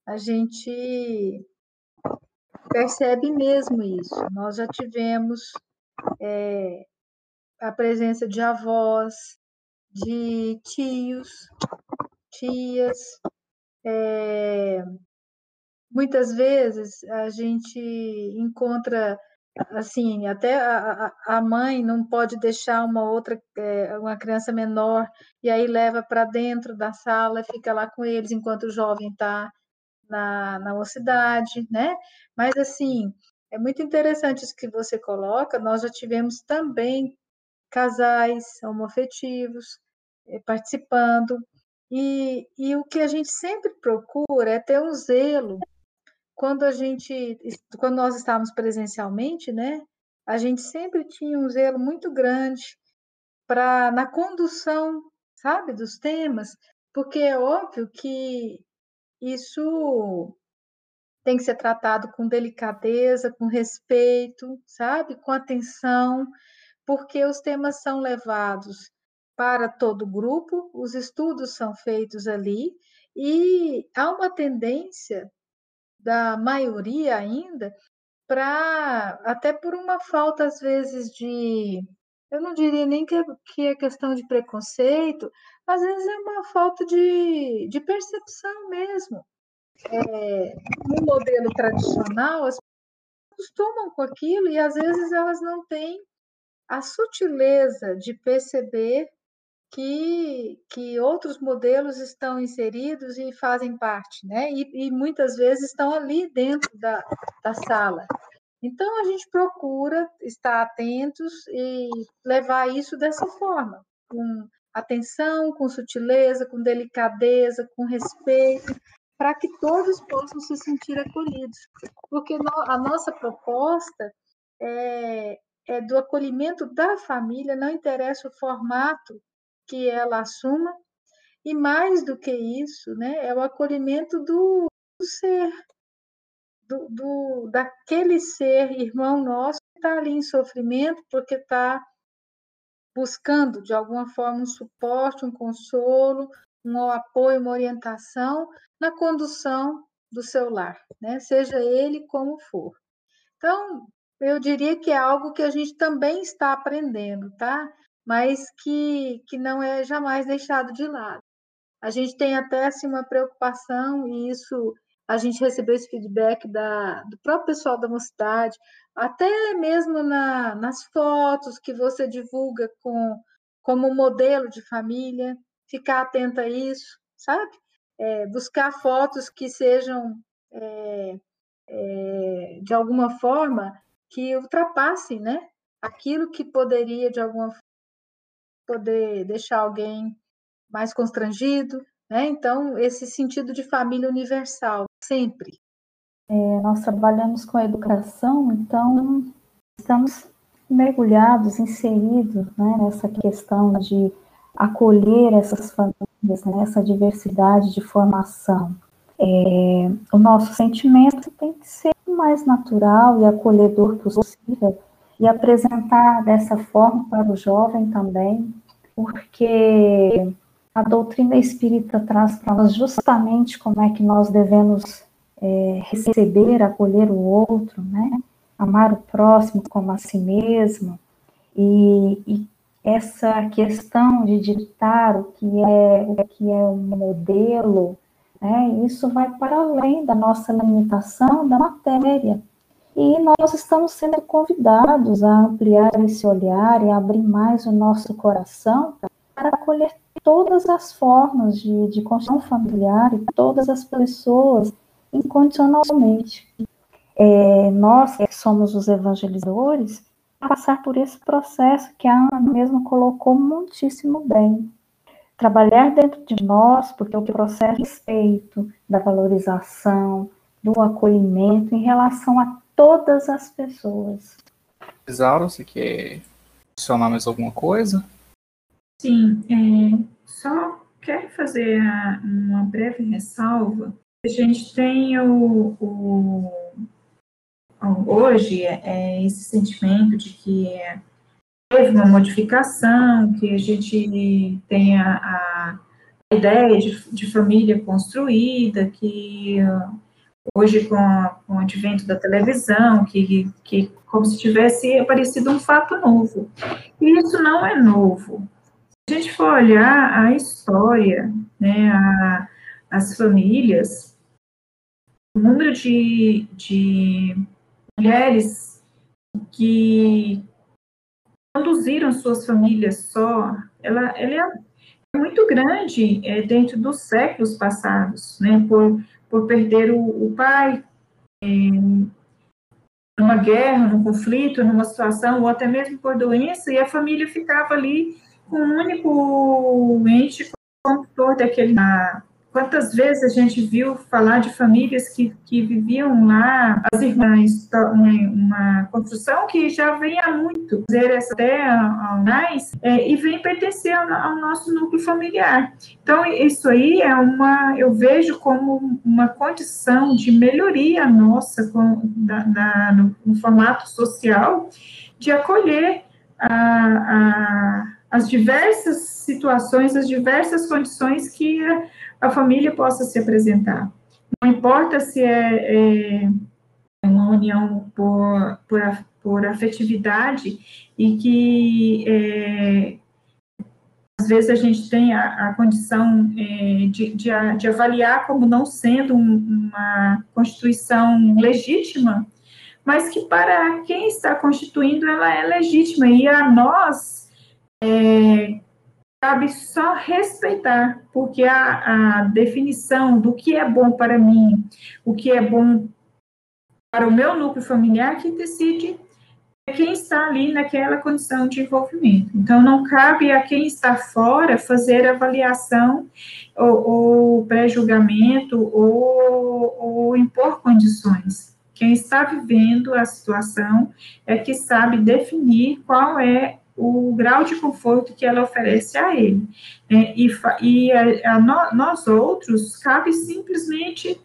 a gente percebe mesmo isso. Nós já tivemos é, a presença de avós, de tios, tias. É, muitas vezes a gente encontra assim até a, a mãe não pode deixar uma outra é, uma criança menor e aí leva para dentro da sala fica lá com eles enquanto o jovem está na, na mocidade né mas assim é muito interessante isso que você coloca nós já tivemos também casais homoafetivos é, participando e, e o que a gente sempre procura é ter um zelo. Quando a gente, quando nós estávamos presencialmente, né, a gente sempre tinha um zelo muito grande para na condução, sabe, dos temas, porque é óbvio que isso tem que ser tratado com delicadeza, com respeito, sabe, com atenção, porque os temas são levados para todo grupo, os estudos são feitos ali, e há uma tendência da maioria ainda para, até por uma falta, às vezes, de. Eu não diria nem que é, que é questão de preconceito, às vezes é uma falta de, de percepção mesmo. É, no modelo tradicional, as pessoas acostumam com aquilo e às vezes elas não têm a sutileza de perceber que, que outros modelos estão inseridos e fazem parte, né? E, e muitas vezes estão ali dentro da, da sala. Então, a gente procura estar atentos e levar isso dessa forma, com atenção, com sutileza, com delicadeza, com respeito, para que todos possam se sentir acolhidos. Porque a nossa proposta é, é do acolhimento da família, não interessa o formato que ela assuma, e mais do que isso, né, é o acolhimento do, do ser, do, do, daquele ser irmão nosso que está ali em sofrimento, porque está buscando, de alguma forma, um suporte, um consolo, um apoio, uma orientação na condução do seu lar, né? seja ele como for. Então, eu diria que é algo que a gente também está aprendendo, tá? Mas que, que não é jamais deixado de lado. A gente tem até assim, uma preocupação, e isso a gente recebeu esse feedback da, do próprio pessoal da mocidade, até mesmo na, nas fotos que você divulga com, como modelo de família, ficar atenta a isso, sabe? É, buscar fotos que sejam, é, é, de alguma forma, que ultrapassem né? aquilo que poderia, de alguma poder deixar alguém mais constrangido, né? Então, esse sentido de família universal, sempre. É, nós trabalhamos com a educação, então estamos mergulhados, inseridos né, nessa questão de acolher essas famílias, né, essa diversidade de formação. É, o nosso sentimento tem que ser o mais natural e acolhedor possível e apresentar dessa forma para o jovem também, porque a doutrina espírita traz para nós justamente como é que nós devemos é, receber, acolher o outro, né? Amar o próximo como a si mesmo. E, e essa questão de ditar o que é o que é um modelo, né? Isso vai para além da nossa limitação da matéria. E nós estamos sendo convidados a ampliar esse olhar e abrir mais o nosso coração para acolher todas as formas de, de construção familiar e todas as pessoas incondicionalmente. É, nós que somos os evangelizadores, passar por esse processo que a Ana mesma colocou muitíssimo bem. Trabalhar dentro de nós, porque o processo de respeito, da valorização, do acolhimento em relação a todas as pessoas. Isaura, você quer adicionar mais alguma coisa? Sim, é, só quero fazer uma breve ressalva a gente tem o, o hoje é esse sentimento de que teve uma modificação, que a gente tem a, a ideia de, de, família construída, que hoje com, com o advento da televisão, que, que como se tivesse aparecido um fato novo. E isso não é novo. Se a gente for olhar a história, né, a, as famílias, o número de, de mulheres que conduziram suas famílias só, ela, ela é muito grande é, dentro dos séculos passados, né, por, por perder o, o pai numa guerra, num conflito, numa situação, ou até mesmo por doença, e a família ficava ali com um único ente condutor daquele, Quantas vezes a gente viu falar de famílias que, que viviam lá, as irmãs, uma construção que já vem há muito, fazer essa terra mais, é, e vem pertencer ao, ao, nosso núcleo familiar. Então, isso aí é uma, eu vejo como uma condição de melhoria nossa com, da, na, no, no, formato social, de acolher a, a, as diversas situações, as diversas condições que a família possa se apresentar. Não importa se é, é uma união por, por, por afetividade e que é, às vezes a gente tem a, a condição é, de, de, de, avaliar como não sendo um, uma constituição legítima, mas que para quem está constituindo ela é legítima e a nós é, cabe só respeitar, porque a, a definição do que é bom para mim, o que é bom para o meu núcleo familiar que decide quem está ali naquela condição de envolvimento. Então, não cabe a quem está fora fazer avaliação ou, ou pré-julgamento ou, ou impor condições. Quem está vivendo a situação é que sabe definir qual é o grau de conforto que ela oferece a ele. É, e e a, a nós outros, cabe simplesmente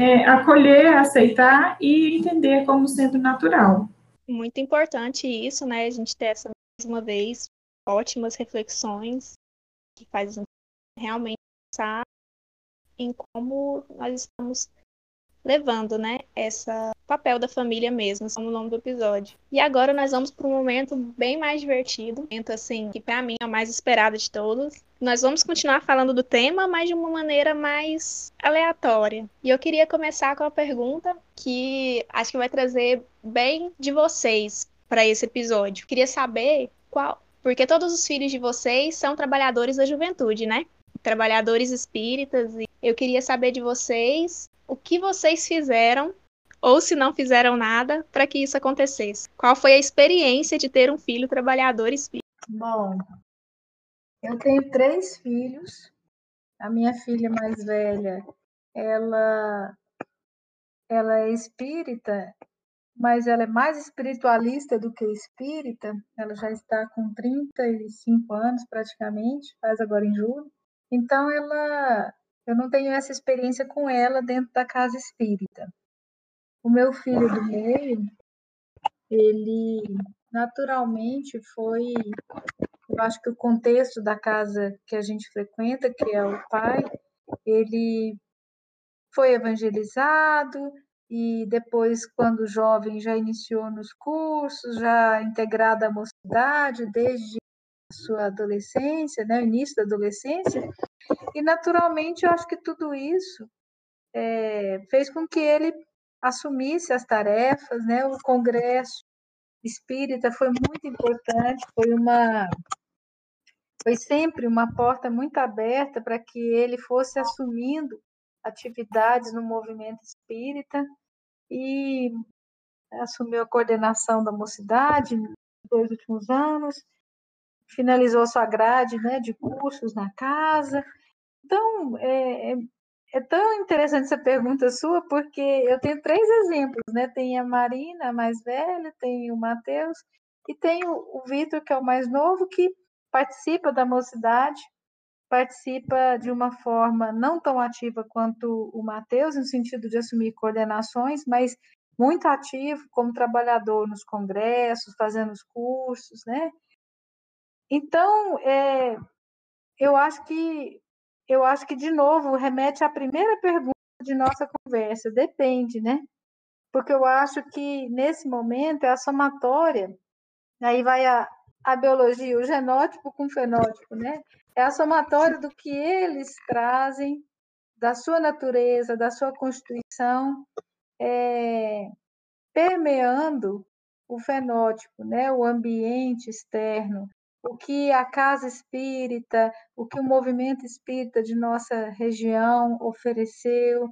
é, acolher, aceitar e entender como sendo natural. Muito importante isso, né? A gente ter essa, mais uma vez, ótimas reflexões que faz realmente pensar em como nós estamos levando, né, essa papel da família mesmo, como o nome do episódio. E agora nós vamos para um momento bem mais divertido, momento assim que para mim é o mais esperado de todos. Nós vamos continuar falando do tema, mas de uma maneira mais aleatória. E eu queria começar com uma pergunta que acho que vai trazer bem de vocês para esse episódio. Queria saber qual, porque todos os filhos de vocês são trabalhadores da juventude, né? Trabalhadores espíritas. E eu queria saber de vocês o que vocês fizeram ou se não fizeram nada para que isso acontecesse. Qual foi a experiência de ter um filho trabalhador espírita? Bom, eu tenho três filhos. A minha filha mais velha, ela ela é espírita, mas ela é mais espiritualista do que espírita. Ela já está com 35 anos praticamente, faz agora em julho. Então ela eu não tenho essa experiência com ela dentro da casa espírita. O meu filho do meio, ele naturalmente foi, eu acho que o contexto da casa que a gente frequenta, que é o pai, ele foi evangelizado e depois, quando jovem, já iniciou nos cursos, já integrado à mocidade, desde sua adolescência, né, início da adolescência, e naturalmente eu acho que tudo isso é, fez com que ele assumisse as tarefas, né, o congresso espírita foi muito importante, foi uma foi sempre uma porta muito aberta para que ele fosse assumindo atividades no movimento espírita e assumiu a coordenação da mocidade nos dois últimos anos finalizou sua grade né, de cursos na casa. Então, é, é, é, tão interessante essa pergunta sua, porque eu tenho três exemplos, né? Tem a Marina, a mais velha, tem o Matheus, e tem o, o Vitor, que é o mais novo, que participa da mocidade, participa de uma forma não tão ativa quanto o Matheus, no sentido de assumir coordenações, mas muito ativo como trabalhador nos congressos, fazendo os cursos, né? Então, é, eu acho que eu acho que de novo remete à primeira pergunta de nossa conversa. Depende, né? Porque eu acho que nesse momento é a somatória. Aí vai a, a biologia, o genótipo com o fenótipo, né? É a somatória do que eles trazem da sua natureza, da sua constituição, é, permeando o fenótipo, né? O ambiente externo, o que a casa espírita, o que o movimento espírita de nossa região ofereceu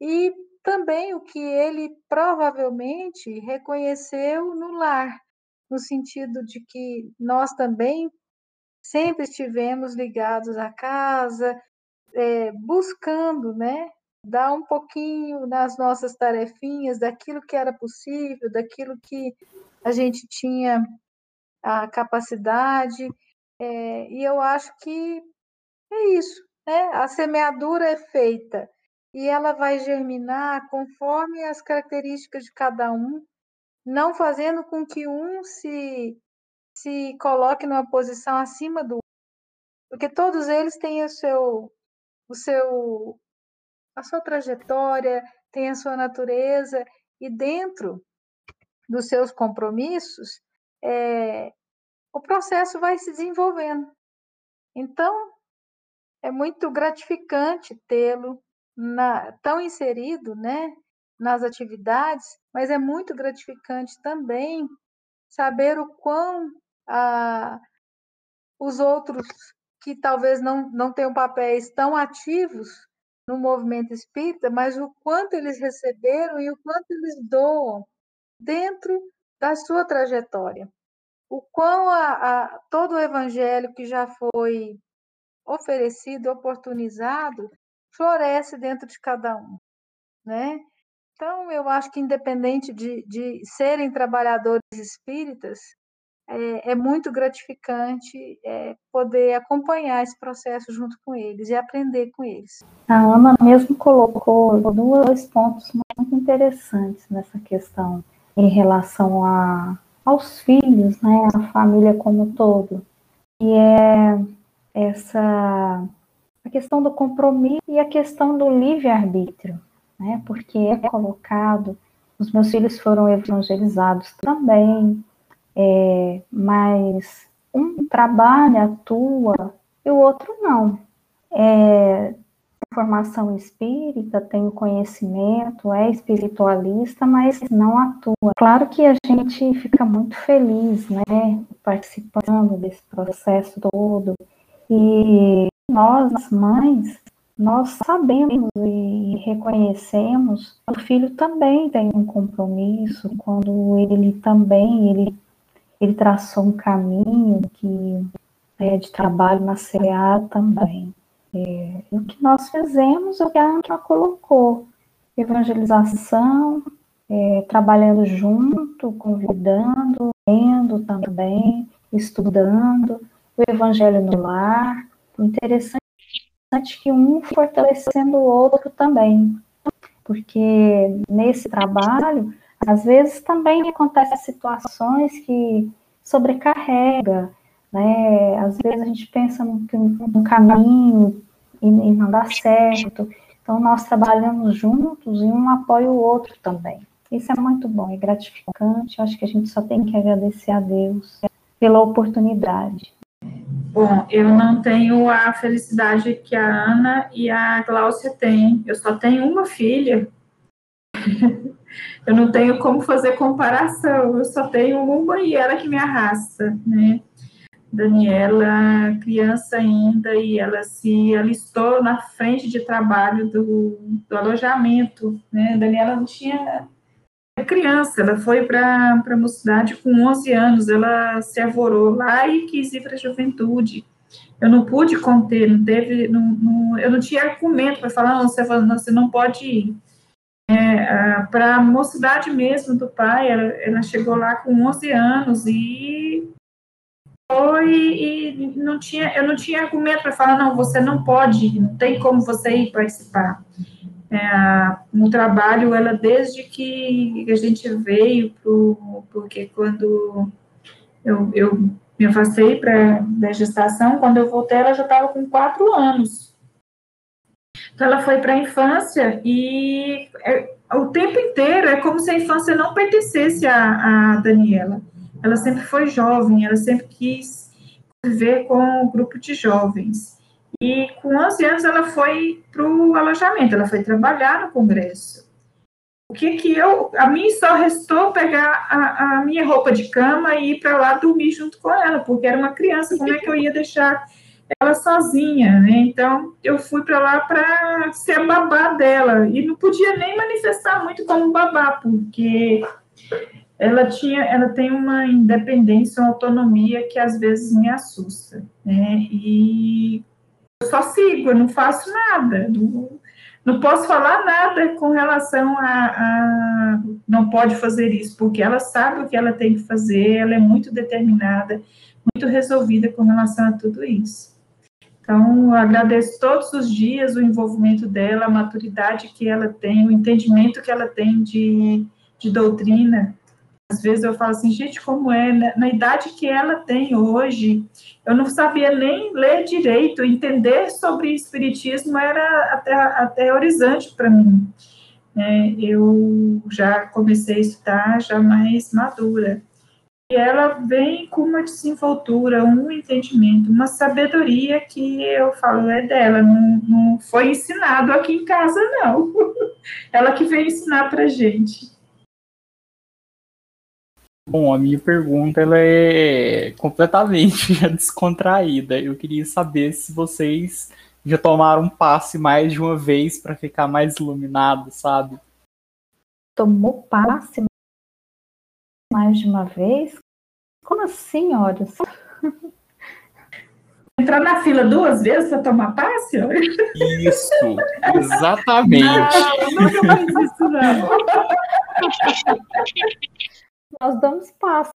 e também o que ele provavelmente reconheceu no lar, no sentido de que nós também sempre estivemos ligados à casa, é, buscando, né, dar um pouquinho nas nossas tarefinhas daquilo que era possível, daquilo que a gente tinha a capacidade, é, e eu acho que é isso, né? A semeadura é feita e ela vai germinar conforme as características de cada um, não fazendo com que um se, se coloque numa posição acima do outro, porque todos eles têm o seu, o seu, a sua trajetória, têm a sua natureza, e dentro dos seus compromissos, é, o processo vai se desenvolvendo. Então, é muito gratificante tê-lo tão inserido né, nas atividades, mas é muito gratificante também saber o quão os outros que talvez não, não tenham papéis tão ativos no movimento espírita, mas o quanto eles receberam e o quanto eles doam dentro da sua trajetória. O quão a, a, todo o evangelho que já foi oferecido, oportunizado, floresce dentro de cada um, né? Então, eu acho que independente de, de serem trabalhadores espíritas, é, é muito gratificante é, poder acompanhar esse processo junto com eles e aprender com eles. A Ana mesmo colocou dois pontos muito interessantes nessa questão em relação a, aos filhos, né, a família como um todo, e é essa a questão do compromisso e a questão do livre-arbítrio, né, porque é colocado, os meus filhos foram evangelizados também, é, mas um trabalha, atua e o outro não. É, formação espírita, tem conhecimento, é espiritualista, mas não atua. Claro que a gente fica muito feliz, né, participando desse processo todo. E nós, mães, nós sabemos e reconhecemos que o filho também tem um compromisso, quando ele também ele ele traçou um caminho que é de trabalho na CA também. É, o que nós fizemos, o que a Antra colocou, evangelização, é, trabalhando junto, convidando, lendo também, estudando, o evangelho no lar. Interessante que um fortalecendo o outro também, porque nesse trabalho às vezes também acontecem situações que sobrecarrega, né? Às vezes a gente pensa num, caminho e, e não dá certo. Então nós trabalhamos juntos e um apoia o outro também. Isso é muito bom, é gratificante. Acho que a gente só tem que agradecer a Deus pela oportunidade. Bom, eu não tenho a felicidade que a Ana e a Gláucia têm. Eu só tenho uma filha. eu não tenho como fazer comparação, eu só tenho uma e ela que me arrasta, né? Daniela, criança ainda, e ela se alistou na frente de trabalho do, do alojamento, né? Daniela não tinha criança, ela foi para a mocidade com 11 anos, ela se avorou lá e quis ir para a juventude. Eu não pude conter, não teve, não, não, eu não tinha argumento para falar, não, você, você não pode ir é, para a mocidade mesmo do pai, ela, ela, chegou lá com 11 anos e foi e não tinha, eu não tinha argumento para falar, não, você não pode, não tem como você ir participar. É, no trabalho, ela desde que a gente veio, pro, porque quando eu, eu me afastei para da gestação, quando eu voltei, ela já estava com quatro anos. Então, ela foi para a infância e é, o tempo inteiro é como se a infância não pertencesse a, a Daniela. Ela sempre foi jovem, ela sempre quis viver com um grupo de jovens. E com 11 anos ela foi para o alojamento, ela foi trabalhar no congresso. O que que eu, a mim só restou pegar a, a minha roupa de cama e ir para lá dormir junto com ela, porque era uma criança, como é que eu ia deixar ela sozinha, né? Então eu fui para lá para ser babá dela e não podia nem manifestar muito como babá, porque ela tinha, ela tem uma independência, uma autonomia que às vezes me assusta, né? E eu só sigo, eu não faço nada, não, não posso falar nada com relação a, a não pode fazer isso, porque ela sabe o que ela tem que fazer, ela é muito determinada, muito resolvida com relação a tudo isso. Então, agradeço todos os dias o envolvimento dela, a maturidade que ela tem, o entendimento que ela tem de, de doutrina. Às vezes eu falo assim, gente, como é, na, na idade que ela tem hoje, eu não sabia nem ler direito, entender sobre espiritismo era até aterrorizante para mim. É, eu já comecei a estudar já mais madura. E ela vem com uma desenvoltura, um entendimento, uma sabedoria que eu falo é dela, não, não foi ensinado aqui em casa, não. ela que veio ensinar para gente. Bom, a minha pergunta ela é completamente descontraída. Eu queria saber se vocês já tomaram um passe mais de uma vez para ficar mais iluminado, sabe? Tomou passe mais de uma vez? Como assim, olha? Entrar na fila duas vezes para tomar passe? Isso, exatamente. Não, nunca mais isso, não. Nós damos passe.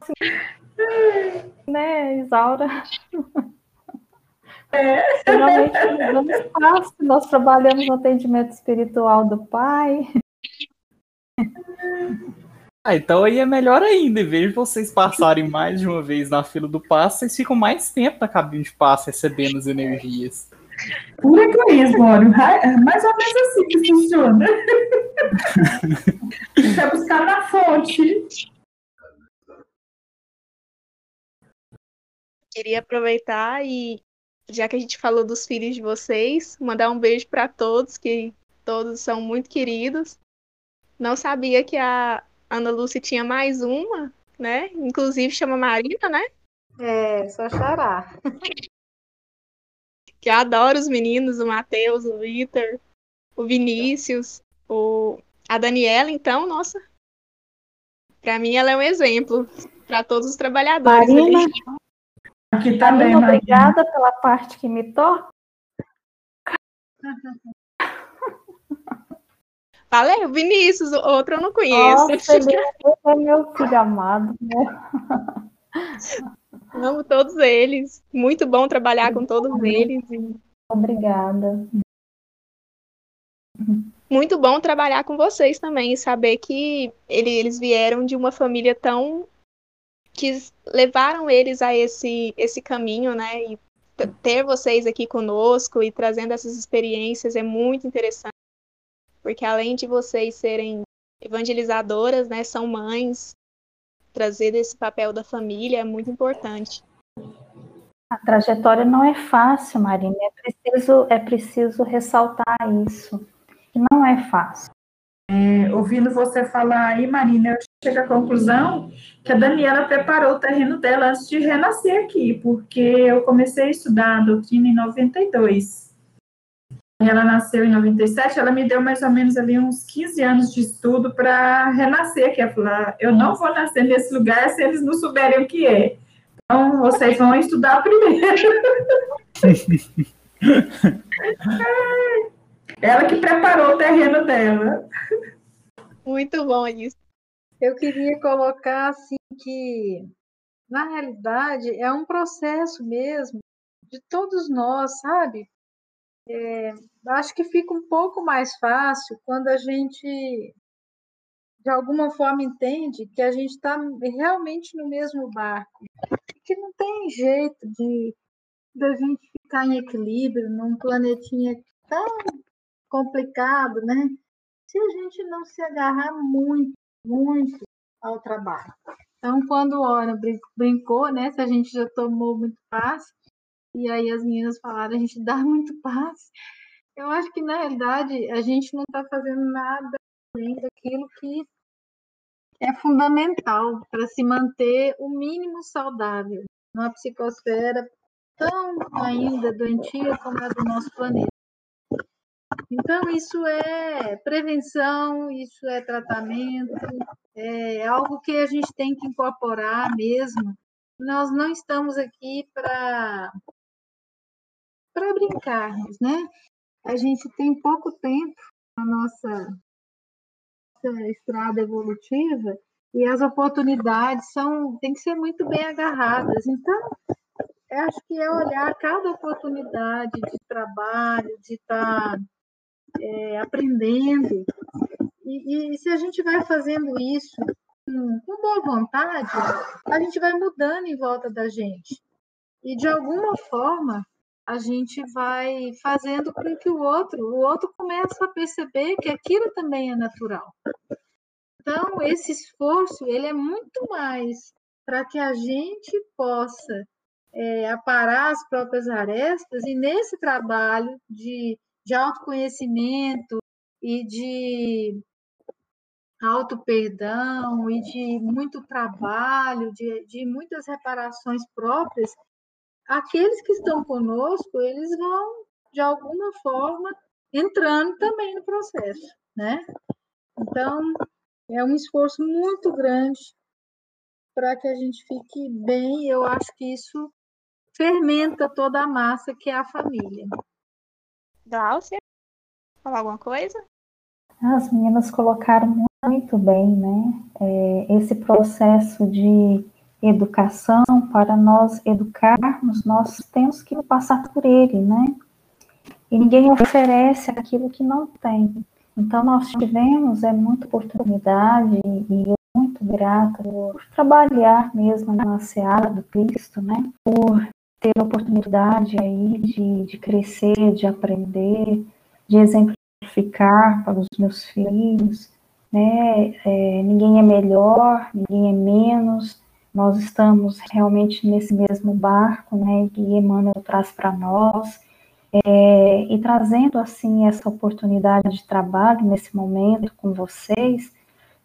Né, Isaura? É. Geralmente nós damos passe, nós trabalhamos no atendimento espiritual do Pai. Ah, então aí é melhor ainda. Em vez de vocês passarem mais de uma vez na fila do passe, vocês ficam mais tempo na cabine de passe recebendo as energias. Puro egoísmo, olha. É mais ou menos assim que funciona. Vai buscar na fonte. Queria aproveitar e, já que a gente falou dos filhos de vocês, mandar um beijo para todos, que todos são muito queridos. Não sabia que a Ana Lúcia tinha mais uma, né? Inclusive chama Marina, né? É, só chorar. Que adoro os meninos, o Matheus, o Vitor, o Vinícius, o... a Daniela, então, nossa. Para mim ela é um exemplo para todos os trabalhadores. Marina, ali. Aqui também, Marina, obrigada pela parte que me toca. Valeu, Vinícius, outro eu não conheço. Nossa, ele é meu filho amado, né? Amo todos eles. Muito bom trabalhar com todos eles. Obrigada. Muito bom trabalhar com vocês também e saber que ele, eles vieram de uma família tão que levaram eles a esse esse caminho, né? E ter vocês aqui conosco e trazendo essas experiências é muito interessante, porque além de vocês serem evangelizadoras, né, são mães, trazer esse papel da família é muito importante. A trajetória não é fácil, Marina. É preciso, é preciso ressaltar isso. Que não é fácil. É, ouvindo você falar aí, Marina, eu chego à conclusão que a Daniela preparou o terreno dela antes de renascer aqui, porque eu comecei a estudar a doutrina em 92. Ela nasceu em 97, ela me deu mais ou menos ali uns 15 anos de estudo para renascer, que é falar, eu não vou nascer nesse lugar se eles não souberem o que é. Então, vocês vão estudar primeiro. ela que preparou o terreno dela. Muito bom isso. Eu queria colocar assim que, na realidade, é um processo mesmo de todos nós, sabe? É, acho que fica um pouco mais fácil quando a gente, de alguma forma, entende que a gente está realmente no mesmo barco. Que não tem jeito de da gente ficar em equilíbrio num planetinha tão complicado, né? Se a gente não se agarrar muito, muito ao trabalho. Então, quando o Ora brincou, né? Se a gente já tomou muito passe, e aí as meninas falaram, a gente dá muito passe. Eu acho que, na realidade, a gente não está fazendo nada além daquilo que é fundamental para se manter o mínimo saudável numa psicosfera tão ainda doentia como a do nosso planeta. Então, isso é prevenção, isso é tratamento, é algo que a gente tem que incorporar mesmo. Nós não estamos aqui para para brincarmos, né? A gente tem pouco tempo na nossa, nossa estrada evolutiva e as oportunidades são têm que ser muito bem agarradas. Então, acho que é olhar cada oportunidade de trabalho, de estar tá, é, aprendendo. E, e, se a gente vai fazendo isso com boa vontade, a gente vai mudando em volta da gente. E de alguma forma, a gente vai fazendo com que o outro, o outro começa a perceber que aquilo também é natural. Então, esse esforço, ele é muito mais para que a gente possa é, aparar as próprias arestas e nesse trabalho de, de autoconhecimento e de auto-perdão e de muito trabalho, de, de muitas reparações próprias, aqueles que estão conosco, eles vão de alguma forma, entrando também no processo, né? Então, é um esforço muito grande para que a gente fique bem. Eu acho que isso fermenta toda a massa que é a família. Glaucia, falar alguma coisa? As meninas colocaram muito bem, né? É, esse processo de educação, para nós educarmos, nós temos que passar por ele, né? E ninguém oferece aquilo que não tem. Então, nós tivemos é, muita oportunidade e eu muito grata por trabalhar mesmo na seara do Cristo, né? Por ter a oportunidade aí de, de crescer, de aprender, de exemplificar para os meus filhos, né? É, ninguém é melhor, ninguém é menos, nós estamos realmente nesse mesmo barco, né, que Emmanuel traz para nós, é, e trazendo, assim, essa oportunidade de trabalho nesse momento com vocês,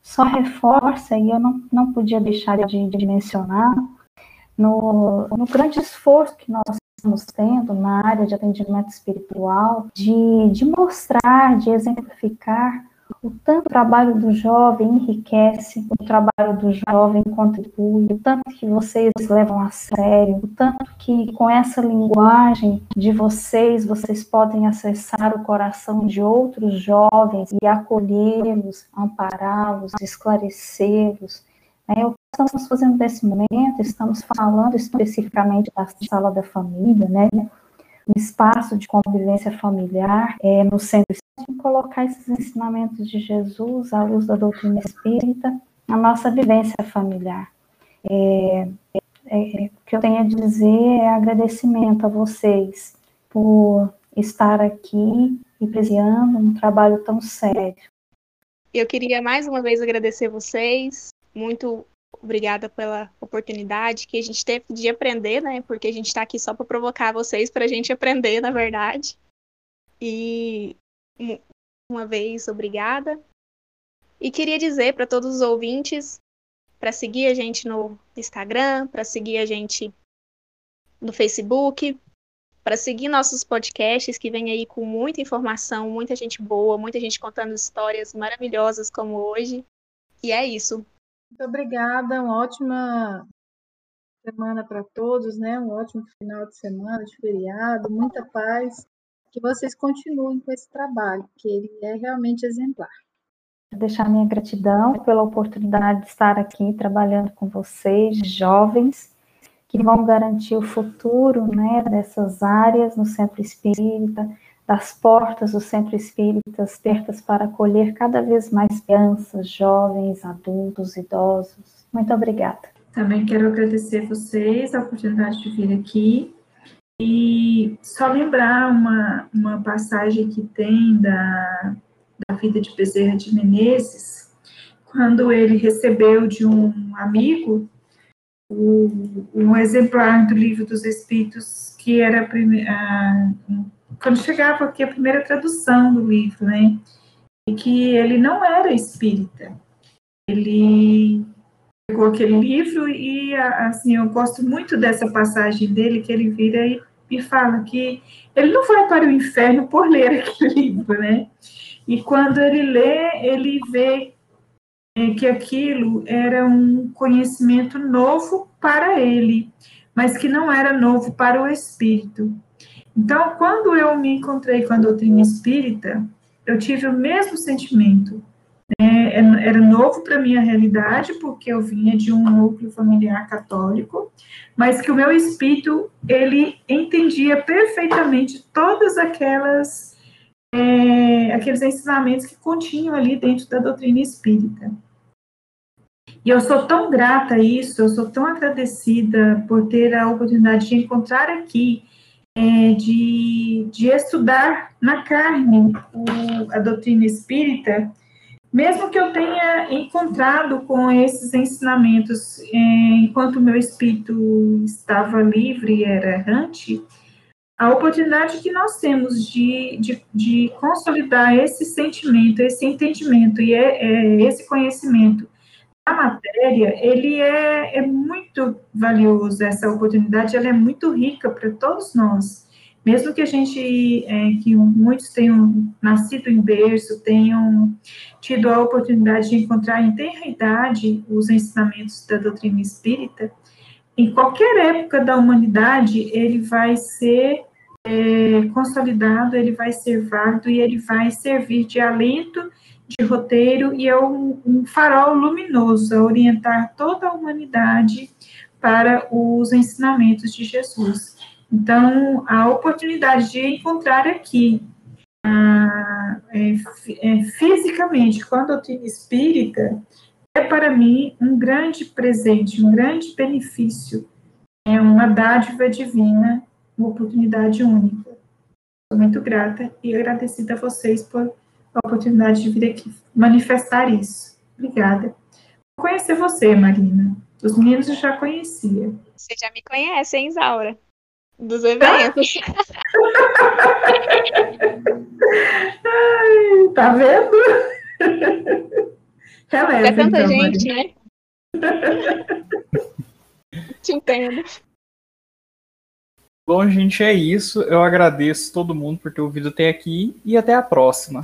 só reforça, e eu não, não podia deixar de, de mencionar, no, no grande esforço que nós estamos tendo na área de atendimento espiritual, de, de mostrar, de exemplificar o tanto o trabalho do jovem enriquece, o trabalho do jovem contribui, o tanto que vocês levam a sério, o tanto que com essa linguagem de vocês, vocês podem acessar o coração de outros jovens e acolhê-los, ampará-los, esclarecê-los. É o que estamos fazendo nesse momento, estamos falando especificamente da sala da família, né? Um espaço de convivência familiar é, no centro de colocar esses ensinamentos de Jesus à luz da doutrina espírita na nossa vivência familiar. É, é, é, o que eu tenho a dizer é agradecimento a vocês por estar aqui e preseando um trabalho tão sério. Eu queria mais uma vez agradecer vocês, muito obrigada pela oportunidade que a gente teve de aprender, né? Porque a gente está aqui só para provocar vocês, para a gente aprender, na verdade. E uma vez, obrigada. E queria dizer para todos os ouvintes para seguir a gente no Instagram, para seguir a gente no Facebook, para seguir nossos podcasts que vem aí com muita informação, muita gente boa, muita gente contando histórias maravilhosas como hoje. E é isso. Muito obrigada, uma ótima semana para todos, né? Um ótimo final de semana, de feriado, muita paz. Que vocês continuem com esse trabalho, que ele é realmente exemplar. Deixar minha gratidão pela oportunidade de estar aqui trabalhando com vocês, jovens, que vão garantir o futuro né, dessas áreas no Centro Espírita, das portas do Centro Espírita abertas para acolher cada vez mais crianças, jovens, adultos, idosos. Muito obrigada. Também quero agradecer vocês a oportunidade de vir aqui e só lembrar uma, uma passagem que tem da, da vida de Bezerra de Menezes, quando ele recebeu de um amigo o, um exemplar do Livro dos Espíritos, que era a, quando chegava aqui a primeira tradução do livro, né? E que ele não era espírita. Ele pegou aquele livro e, assim, eu gosto muito dessa passagem dele, que ele vira e, e fala que ele não vai para o inferno por ler aquele livro, né? E quando ele lê, ele vê é, que aquilo era um conhecimento novo para ele, mas que não era novo para o espírito. Então, quando eu me encontrei com a doutrina espírita, eu tive o mesmo sentimento. Né? Era novo para minha realidade, porque eu vinha de um núcleo familiar católico, mas que o meu espírito ele entendia perfeitamente todas aquelas é, aqueles ensinamentos que continham ali dentro da doutrina espírita. E eu sou tão grata a isso, eu sou tão agradecida por ter a oportunidade de encontrar aqui é, de, de estudar na carne o, a doutrina espírita, mesmo que eu tenha encontrado com esses ensinamentos é, enquanto meu espírito estava livre e era errante, a oportunidade que nós temos de, de, de consolidar esse sentimento, esse entendimento e é, é, esse conhecimento a matéria, ele é, é muito valioso, essa oportunidade, ela é muito rica para todos nós. mesmo que a gente, é, que muitos tenham nascido em berço, tenham tido a oportunidade de encontrar em tenra idade os ensinamentos da doutrina espírita, em qualquer época da humanidade, ele vai ser é, consolidado, ele vai ser válido e ele vai servir de alento, de roteiro e é um, um farol luminoso a orientar toda a humanidade para os ensinamentos de Jesus. Então, a oportunidade de encontrar aqui, ah, é, é, fisicamente, com a doutrina espírita, é para mim um grande presente, um grande benefício, é uma dádiva divina, uma oportunidade única. Sou muito grata e agradecida a vocês por a oportunidade de vir aqui manifestar isso. Obrigada. Vou conhecer você, Marina. Os meninos eu já conhecia. Você já me conhece, hein, Isaura? Dos eventos. Ai, tá vendo? Releva, é tanta então, gente, Marina. né? Te entendo. Bom, gente, é isso. Eu agradeço todo mundo por ter ouvido até aqui e até a próxima.